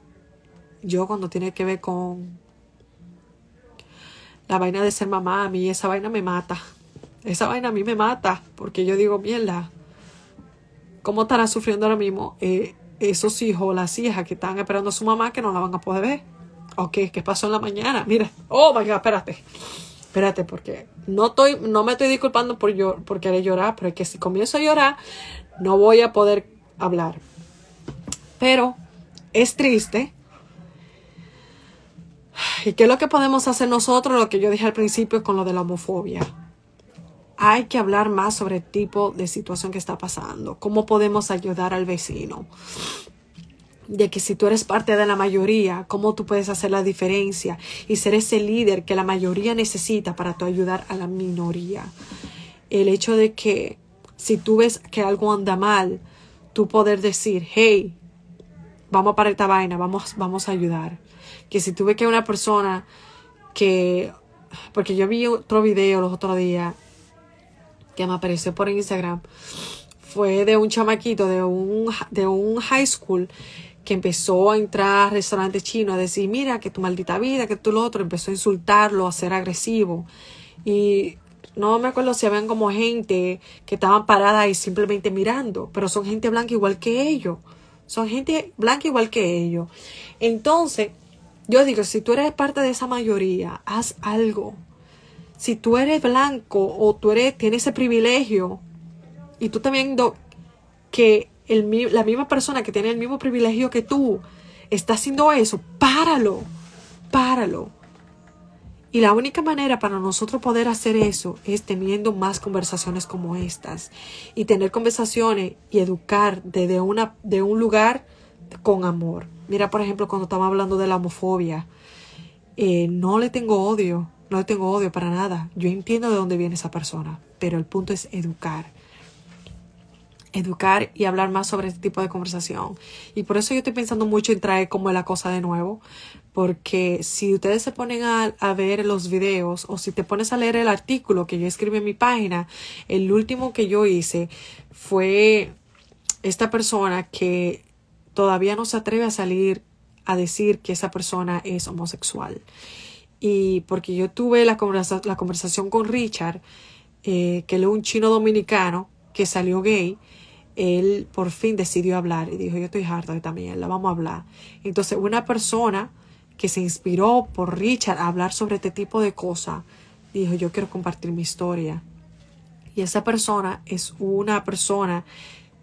Speaker 1: yo cuando tiene que ver con la vaina de ser mamá, a mí esa vaina me mata. Esa vaina a mí me mata, porque yo digo, mierda, ¿cómo estará sufriendo ahora mismo eh, esos hijos, las hijas que están esperando a su mamá que no la van a poder ver? Ok, ¿qué pasó en la mañana? Mira, oh my god, espérate. Espérate, porque no, estoy, no me estoy disculpando por, yo, por querer llorar, pero es que si comienzo a llorar, no voy a poder hablar. Pero es triste ¿Y qué es lo que podemos hacer nosotros? Lo que yo dije al principio con lo de la homofobia. Hay que hablar más sobre el tipo de situación que está pasando. Cómo podemos ayudar al vecino. De que si tú eres parte de la mayoría, cómo tú puedes hacer la diferencia y ser ese líder que la mayoría necesita para tú ayudar a la minoría. El hecho de que si tú ves que algo anda mal, tú poder decir, hey, vamos para esta vaina, vamos, vamos a ayudar que si tuve que una persona que, porque yo vi otro video los otros días que me apareció por Instagram, fue de un chamaquito de un, de un high school que empezó a entrar a restaurantes chinos a decir, mira, que tu maldita vida, que tú lo otro, empezó a insultarlo, a ser agresivo. Y no me acuerdo si habían como gente que estaban paradas y simplemente mirando, pero son gente blanca igual que ellos. Son gente blanca igual que ellos. Entonces, yo digo, si tú eres parte de esa mayoría, haz algo. Si tú eres blanco o tú eres, tienes ese privilegio y tú estás viendo que el, la misma persona que tiene el mismo privilegio que tú está haciendo eso, páralo, páralo. Y la única manera para nosotros poder hacer eso es teniendo más conversaciones como estas y tener conversaciones y educar desde una, de un lugar con amor. Mira, por ejemplo, cuando estamos hablando de la homofobia, eh, no le tengo odio, no tengo odio para nada. Yo entiendo de dónde viene esa persona, pero el punto es educar. Educar y hablar más sobre este tipo de conversación. Y por eso yo estoy pensando mucho en traer como la cosa de nuevo, porque si ustedes se ponen a, a, ver los videos o si te pones a leer el artículo que yo escribí en mi página, el último que yo hice fue esta persona que todavía no se atreve a salir a decir que esa persona es homosexual. Y porque yo tuve la, la conversación con Richard, eh, que él es un chino dominicano que salió gay, él por fin decidió hablar y dijo, yo estoy harta de también, la vamos a hablar. Entonces, una persona que se inspiró por Richard a hablar sobre este tipo de cosas, dijo, yo quiero compartir mi historia. Y esa persona es una persona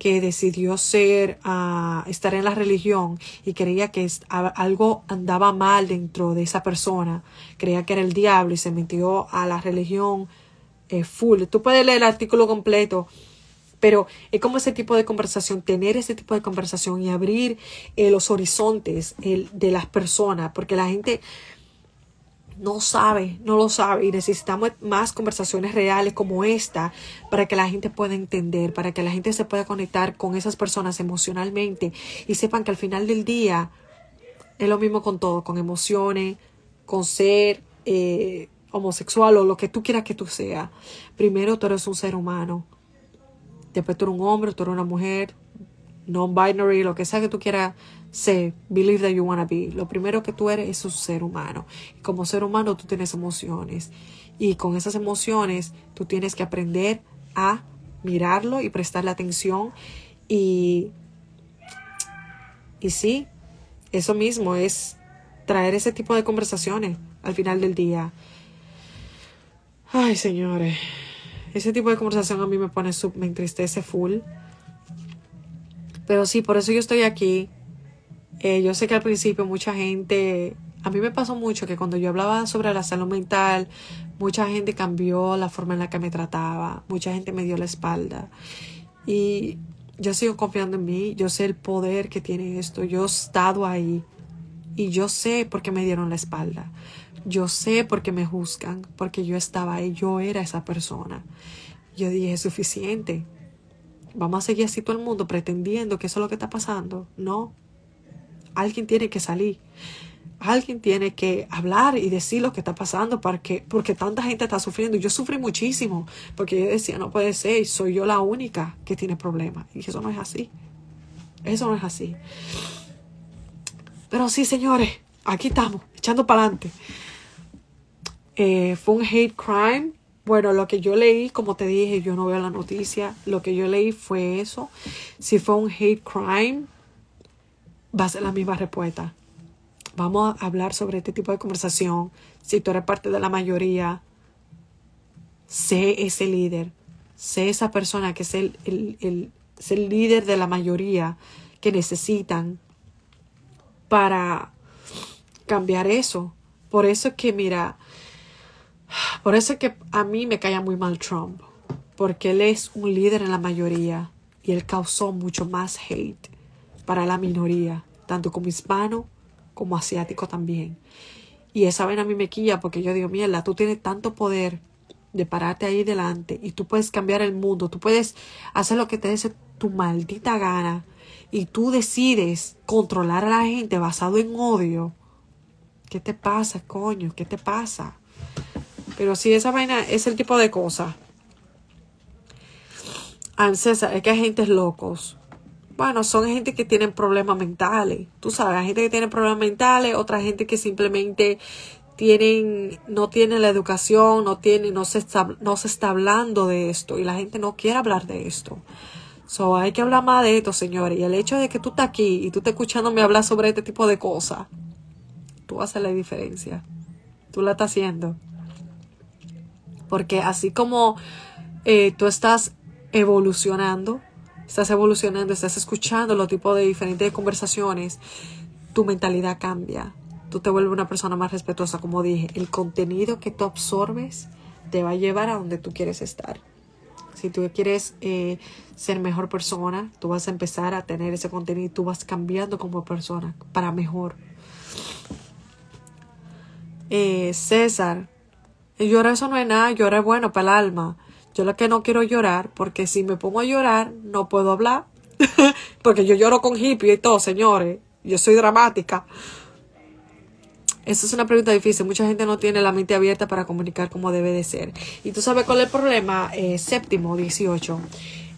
Speaker 1: que decidió ser, uh, estar en la religión y creía que algo andaba mal dentro de esa persona, creía que era el diablo y se metió a la religión eh, full. Tú puedes leer el artículo completo, pero es como ese tipo de conversación, tener ese tipo de conversación y abrir eh, los horizontes de las personas, porque la gente no sabe, no lo sabe y necesitamos más conversaciones reales como esta para que la gente pueda entender, para que la gente se pueda conectar con esas personas emocionalmente y sepan que al final del día es lo mismo con todo, con emociones, con ser eh, homosexual o lo que tú quieras que tú seas. Primero tú eres un ser humano Después tú eres un hombre, tú eres una mujer, non-binary, lo que sea que tú quieras ser, believe that you wanna be. Lo primero que tú eres es un ser humano. Y como ser humano tú tienes emociones. Y con esas emociones tú tienes que aprender a mirarlo y prestarle atención. Y, y sí, eso mismo es traer ese tipo de conversaciones al final del día. Ay, señores. Ese tipo de conversación a mí me pone, me entristece full. Pero sí, por eso yo estoy aquí. Eh, yo sé que al principio mucha gente, a mí me pasó mucho que cuando yo hablaba sobre la salud mental, mucha gente cambió la forma en la que me trataba, mucha gente me dio la espalda. Y yo sigo confiando en mí, yo sé el poder que tiene esto, yo he estado ahí y yo sé por qué me dieron la espalda. Yo sé por qué me juzgan, porque yo estaba ahí, yo era esa persona. Yo dije, es suficiente. Vamos a seguir así todo el mundo pretendiendo que eso es lo que está pasando. No. Alguien tiene que salir. Alguien tiene que hablar y decir lo que está pasando porque, porque tanta gente está sufriendo. Yo sufrí muchísimo porque yo decía, no puede ser, soy yo la única que tiene problemas. Y eso no es así. Eso no es así. Pero sí, señores, aquí estamos, echando para adelante. Eh, fue un hate crime. Bueno, lo que yo leí, como te dije, yo no veo la noticia. Lo que yo leí fue eso. Si fue un hate crime, va a ser la misma respuesta. Vamos a hablar sobre este tipo de conversación. Si tú eres parte de la mayoría, sé ese líder. Sé esa persona que es el, el, el, es el líder de la mayoría que necesitan para cambiar eso. Por eso es que, mira, por eso es que a mí me caía muy mal Trump, porque él es un líder en la mayoría y él causó mucho más hate para la minoría, tanto como hispano como asiático también. Y esa vez a mí me quilla porque yo digo, mierda, tú tienes tanto poder de pararte ahí delante y tú puedes cambiar el mundo, tú puedes hacer lo que te dé tu maldita gana y tú decides controlar a la gente basado en odio. ¿Qué te pasa, coño? ¿Qué te pasa? Pero si esa vaina es el tipo de cosa. César, es que hay gente locos. Bueno, son gente que tienen problemas mentales. Tú sabes, hay gente que tiene problemas mentales, otra gente que simplemente tienen, no tiene la educación, no tiene, no se está, no se está hablando de esto y la gente no quiere hablar de esto. So, hay que hablar más de esto, señores. Y el hecho de que tú estás aquí y tú estás escuchándome hablar sobre este tipo de cosas, tú haces la diferencia. Tú la estás haciendo. Porque así como eh, tú estás evolucionando, estás evolucionando, estás escuchando los tipos de diferentes conversaciones, tu mentalidad cambia. Tú te vuelves una persona más respetuosa, como dije. El contenido que tú absorbes te va a llevar a donde tú quieres estar. Si tú quieres eh, ser mejor persona, tú vas a empezar a tener ese contenido y tú vas cambiando como persona para mejor. Eh, César, llorar eso no es nada, llorar es bueno para el alma. Yo lo que no quiero llorar, porque si me pongo a llorar, no puedo hablar. porque yo lloro con hippie y todo, señores. Yo soy dramática. Esa es una pregunta difícil. Mucha gente no tiene la mente abierta para comunicar como debe de ser. Y tú sabes cuál es el problema, eh, séptimo, 18.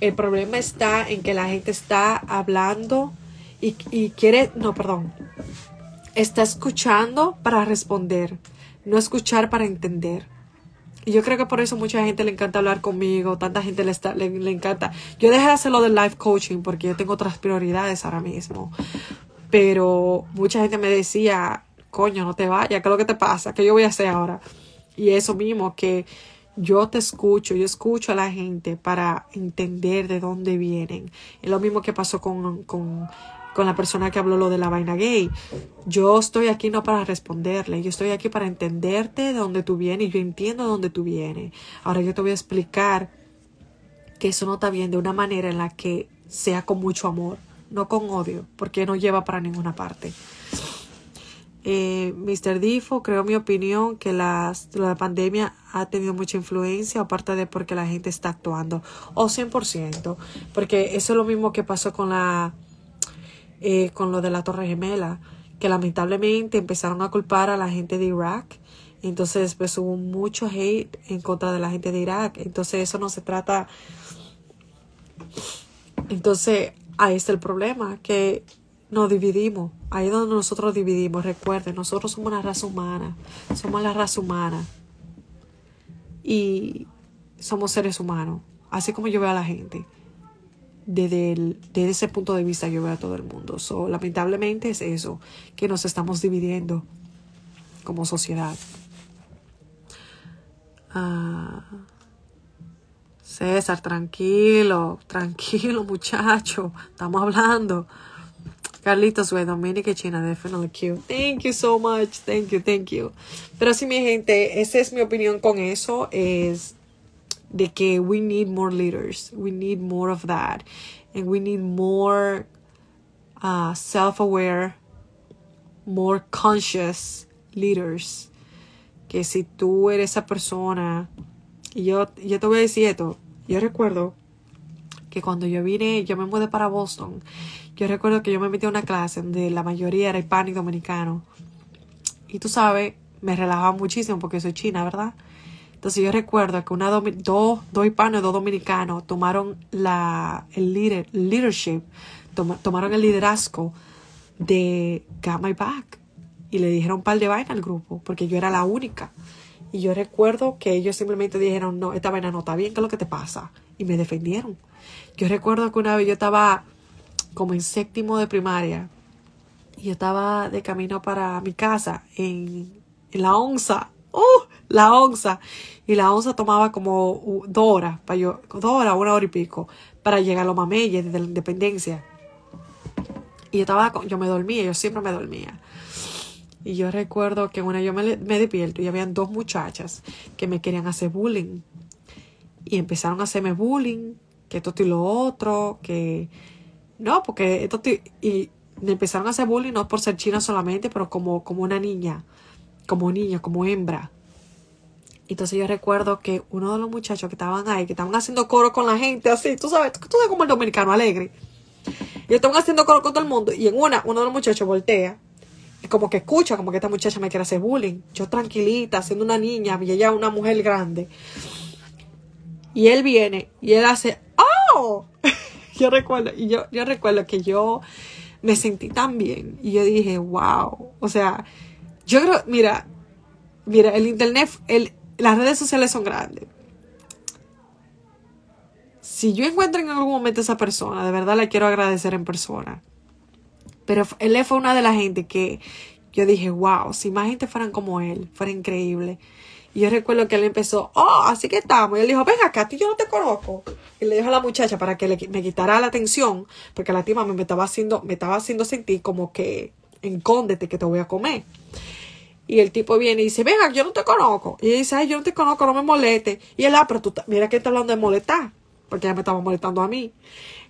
Speaker 1: El problema está en que la gente está hablando y, y quiere, no, perdón, está escuchando para responder, no escuchar para entender. Y yo creo que por eso mucha gente le encanta hablar conmigo, tanta gente le, está, le, encanta. Yo dejé de hacerlo del life coaching porque yo tengo otras prioridades ahora mismo. Pero mucha gente me decía, coño, no te vayas, ¿qué es lo que te pasa? ¿Qué yo voy a hacer ahora? Y eso mismo, que yo te escucho, yo escucho a la gente para entender de dónde vienen. Es lo mismo que pasó con, con con la persona que habló lo de la vaina gay. Yo estoy aquí no para responderle, yo estoy aquí para entenderte de dónde tú vienes y yo entiendo de dónde tú vienes. Ahora yo te voy a explicar que eso no está bien de una manera en la que sea con mucho amor, no con odio, porque no lleva para ninguna parte. Eh, Mr. Difo, creo mi opinión que la pandemia ha tenido mucha influencia, aparte de porque la gente está actuando, o 100%, porque eso es lo mismo que pasó con la eh, con lo de la Torre Gemela, que lamentablemente empezaron a culpar a la gente de Irak. Entonces después hubo mucho hate en contra de la gente de Irak. Entonces eso no se trata Entonces, ahí está el problema, que nos dividimos. Ahí es donde nosotros dividimos. Recuerden, nosotros somos una raza humana. Somos la raza humana. Y somos seres humanos. Así como yo veo a la gente. Desde, desde ese punto de vista yo veo a todo el mundo. So, lamentablemente es eso, que nos estamos dividiendo como sociedad. Ah, César, tranquilo, tranquilo muchacho, estamos hablando. Carlitos, güey, Dominic China, definitely cute. Thank you so much, thank you, thank you. Pero sí, mi gente, esa es mi opinión con eso, es de que we need more leaders, we need more of that, and we need more uh, self-aware, more conscious leaders. Que si tú eres esa persona, y yo, yo te voy a decir esto, yo recuerdo que cuando yo vine, yo me mudé para Boston, yo recuerdo que yo me metí a una clase donde la mayoría era hispano y dominicano. Y tú sabes, me relajaba muchísimo porque soy china, ¿verdad? Entonces yo recuerdo que una dos, dos hispanos dos dominicanos tomaron la, el leader, leadership, tomaron el liderazgo de Got My Back. Y le dijeron un par de vainas al grupo, porque yo era la única. Y yo recuerdo que ellos simplemente dijeron, no, esta vaina no está bien, ¿qué es lo que te pasa? Y me defendieron. Yo recuerdo que una vez yo estaba como en séptimo de primaria y yo estaba de camino para mi casa en, la onza. ¡Uh! La onza. Y la onza tomaba como dos horas, para yo, dos horas, una hora y pico, para llegar a los mameyes desde la independencia. Y yo estaba, yo me dormía, yo siempre me dormía. Y yo recuerdo que una yo me, me despierto y habían dos muchachas que me querían hacer bullying. Y empezaron a hacerme bullying, que esto y lo otro, que no, porque esto y me empezaron a hacer bullying no por ser china solamente, pero como, como una niña, como niña, como hembra. Entonces yo recuerdo que uno de los muchachos que estaban ahí, que estaban haciendo coro con la gente, así, tú sabes, tú sabes como el dominicano alegre. Y estaban haciendo coro con todo el mundo. Y en una, uno de los muchachos voltea y como que escucha, como que esta muchacha me quiere hacer bullying. Yo tranquilita, siendo una niña, y ella una mujer grande. Y él viene y él hace, ¡oh! yo recuerdo, y yo, yo recuerdo que yo me sentí tan bien y yo dije, wow, o sea, yo creo, mira, mira, el internet, el, las redes sociales son grandes. Si yo encuentro en algún momento a esa persona, de verdad le quiero agradecer en persona. Pero él fue una de las gente que yo dije, wow, si más gente fueran como él, fuera increíble. Y yo recuerdo que él empezó, oh, así que estamos. Y él dijo, venga acá, tú yo no te conozco. Y le dijo a la muchacha para que le, me quitara la atención, porque la tía me estaba haciendo, me estaba haciendo sentir como que encóndete que te voy a comer. Y el tipo viene y dice, venga, yo no te conozco. Y ella dice, ay, yo no te conozco, no me moleste. Y él, ah, pero tú, mira que está hablando de molestar, porque ella me estaba molestando a mí.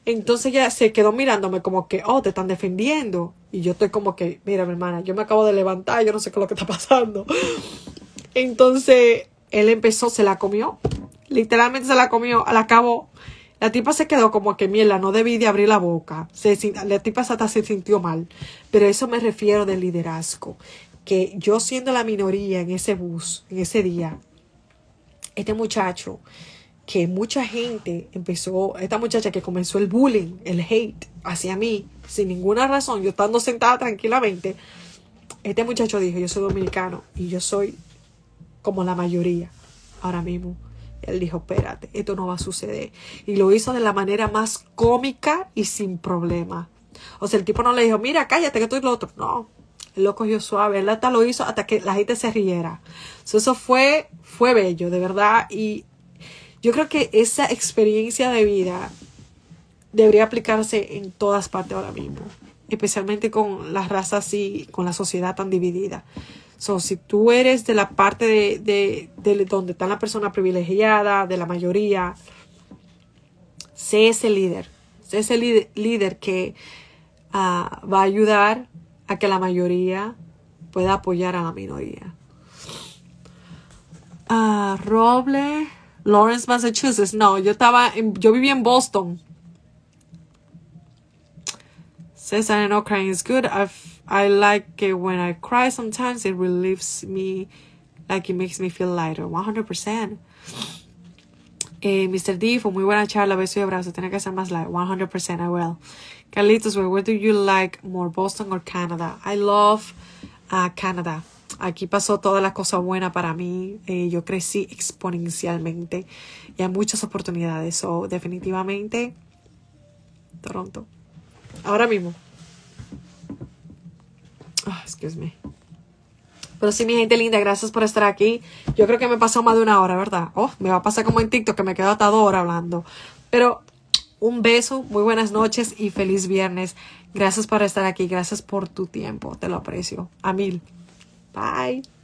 Speaker 1: Entonces ella se quedó mirándome como que, oh, te están defendiendo. Y yo estoy como que, mira, mi hermana, yo me acabo de levantar, yo no sé qué es lo que está pasando. Entonces, él empezó, se la comió. Literalmente se la comió, al acabo. La tipa se quedó como que mierda, no debí de abrir la boca. Se, la tipa hasta se sintió mal. Pero eso me refiero del liderazgo. Que yo siendo la minoría en ese bus, en ese día, este muchacho, que mucha gente empezó, esta muchacha que comenzó el bullying, el hate hacia mí, sin ninguna razón, yo estando sentada tranquilamente, este muchacho dijo, yo soy dominicano y yo soy como la mayoría ahora mismo. Él dijo, espérate, esto no va a suceder. Y lo hizo de la manera más cómica y sin problema. O sea, el tipo no le dijo, mira, cállate que estoy lo otro. No, él lo cogió suave. Él hasta lo hizo hasta que la gente se riera. eso fue, fue bello, de verdad. Y yo creo que esa experiencia de vida debería aplicarse en todas partes ahora mismo. Especialmente con las razas y con la sociedad tan dividida. So, si tú eres de la parte de, de, donde está la persona privilegiada, de la mayoría, sé ese líder. Sé ese líder, que ah, va a ayudar a que la mayoría pueda apoyar a la minoría. Uh, Roble, Lawrence, Massachusetts. No, yo estaba, en, yo vivía en Boston. Cesar in Ukraine is good. I've I like it when I cry sometimes. It relieves me, like it makes me feel lighter. 100%. Eh, Mr. D, fue muy buena charla, beso y abrazo. Tiene que ser más live. 100% I will. Carlitos, where, do you like more, Boston or Canada? I love uh, Canada. Aquí pasó toda la cosa buena para mí. Eh, yo crecí exponencialmente y hay muchas oportunidades. So, definitivamente, Toronto. Ahora mismo. Oh, excuse me. Pero sí, mi gente linda, gracias por estar aquí. Yo creo que me pasó más de una hora, ¿verdad? Oh, me va a pasar como en TikTok que me quedo hasta dos horas hablando. Pero un beso, muy buenas noches y feliz viernes. Gracias por estar aquí, gracias por tu tiempo, te lo aprecio. A mil. Bye.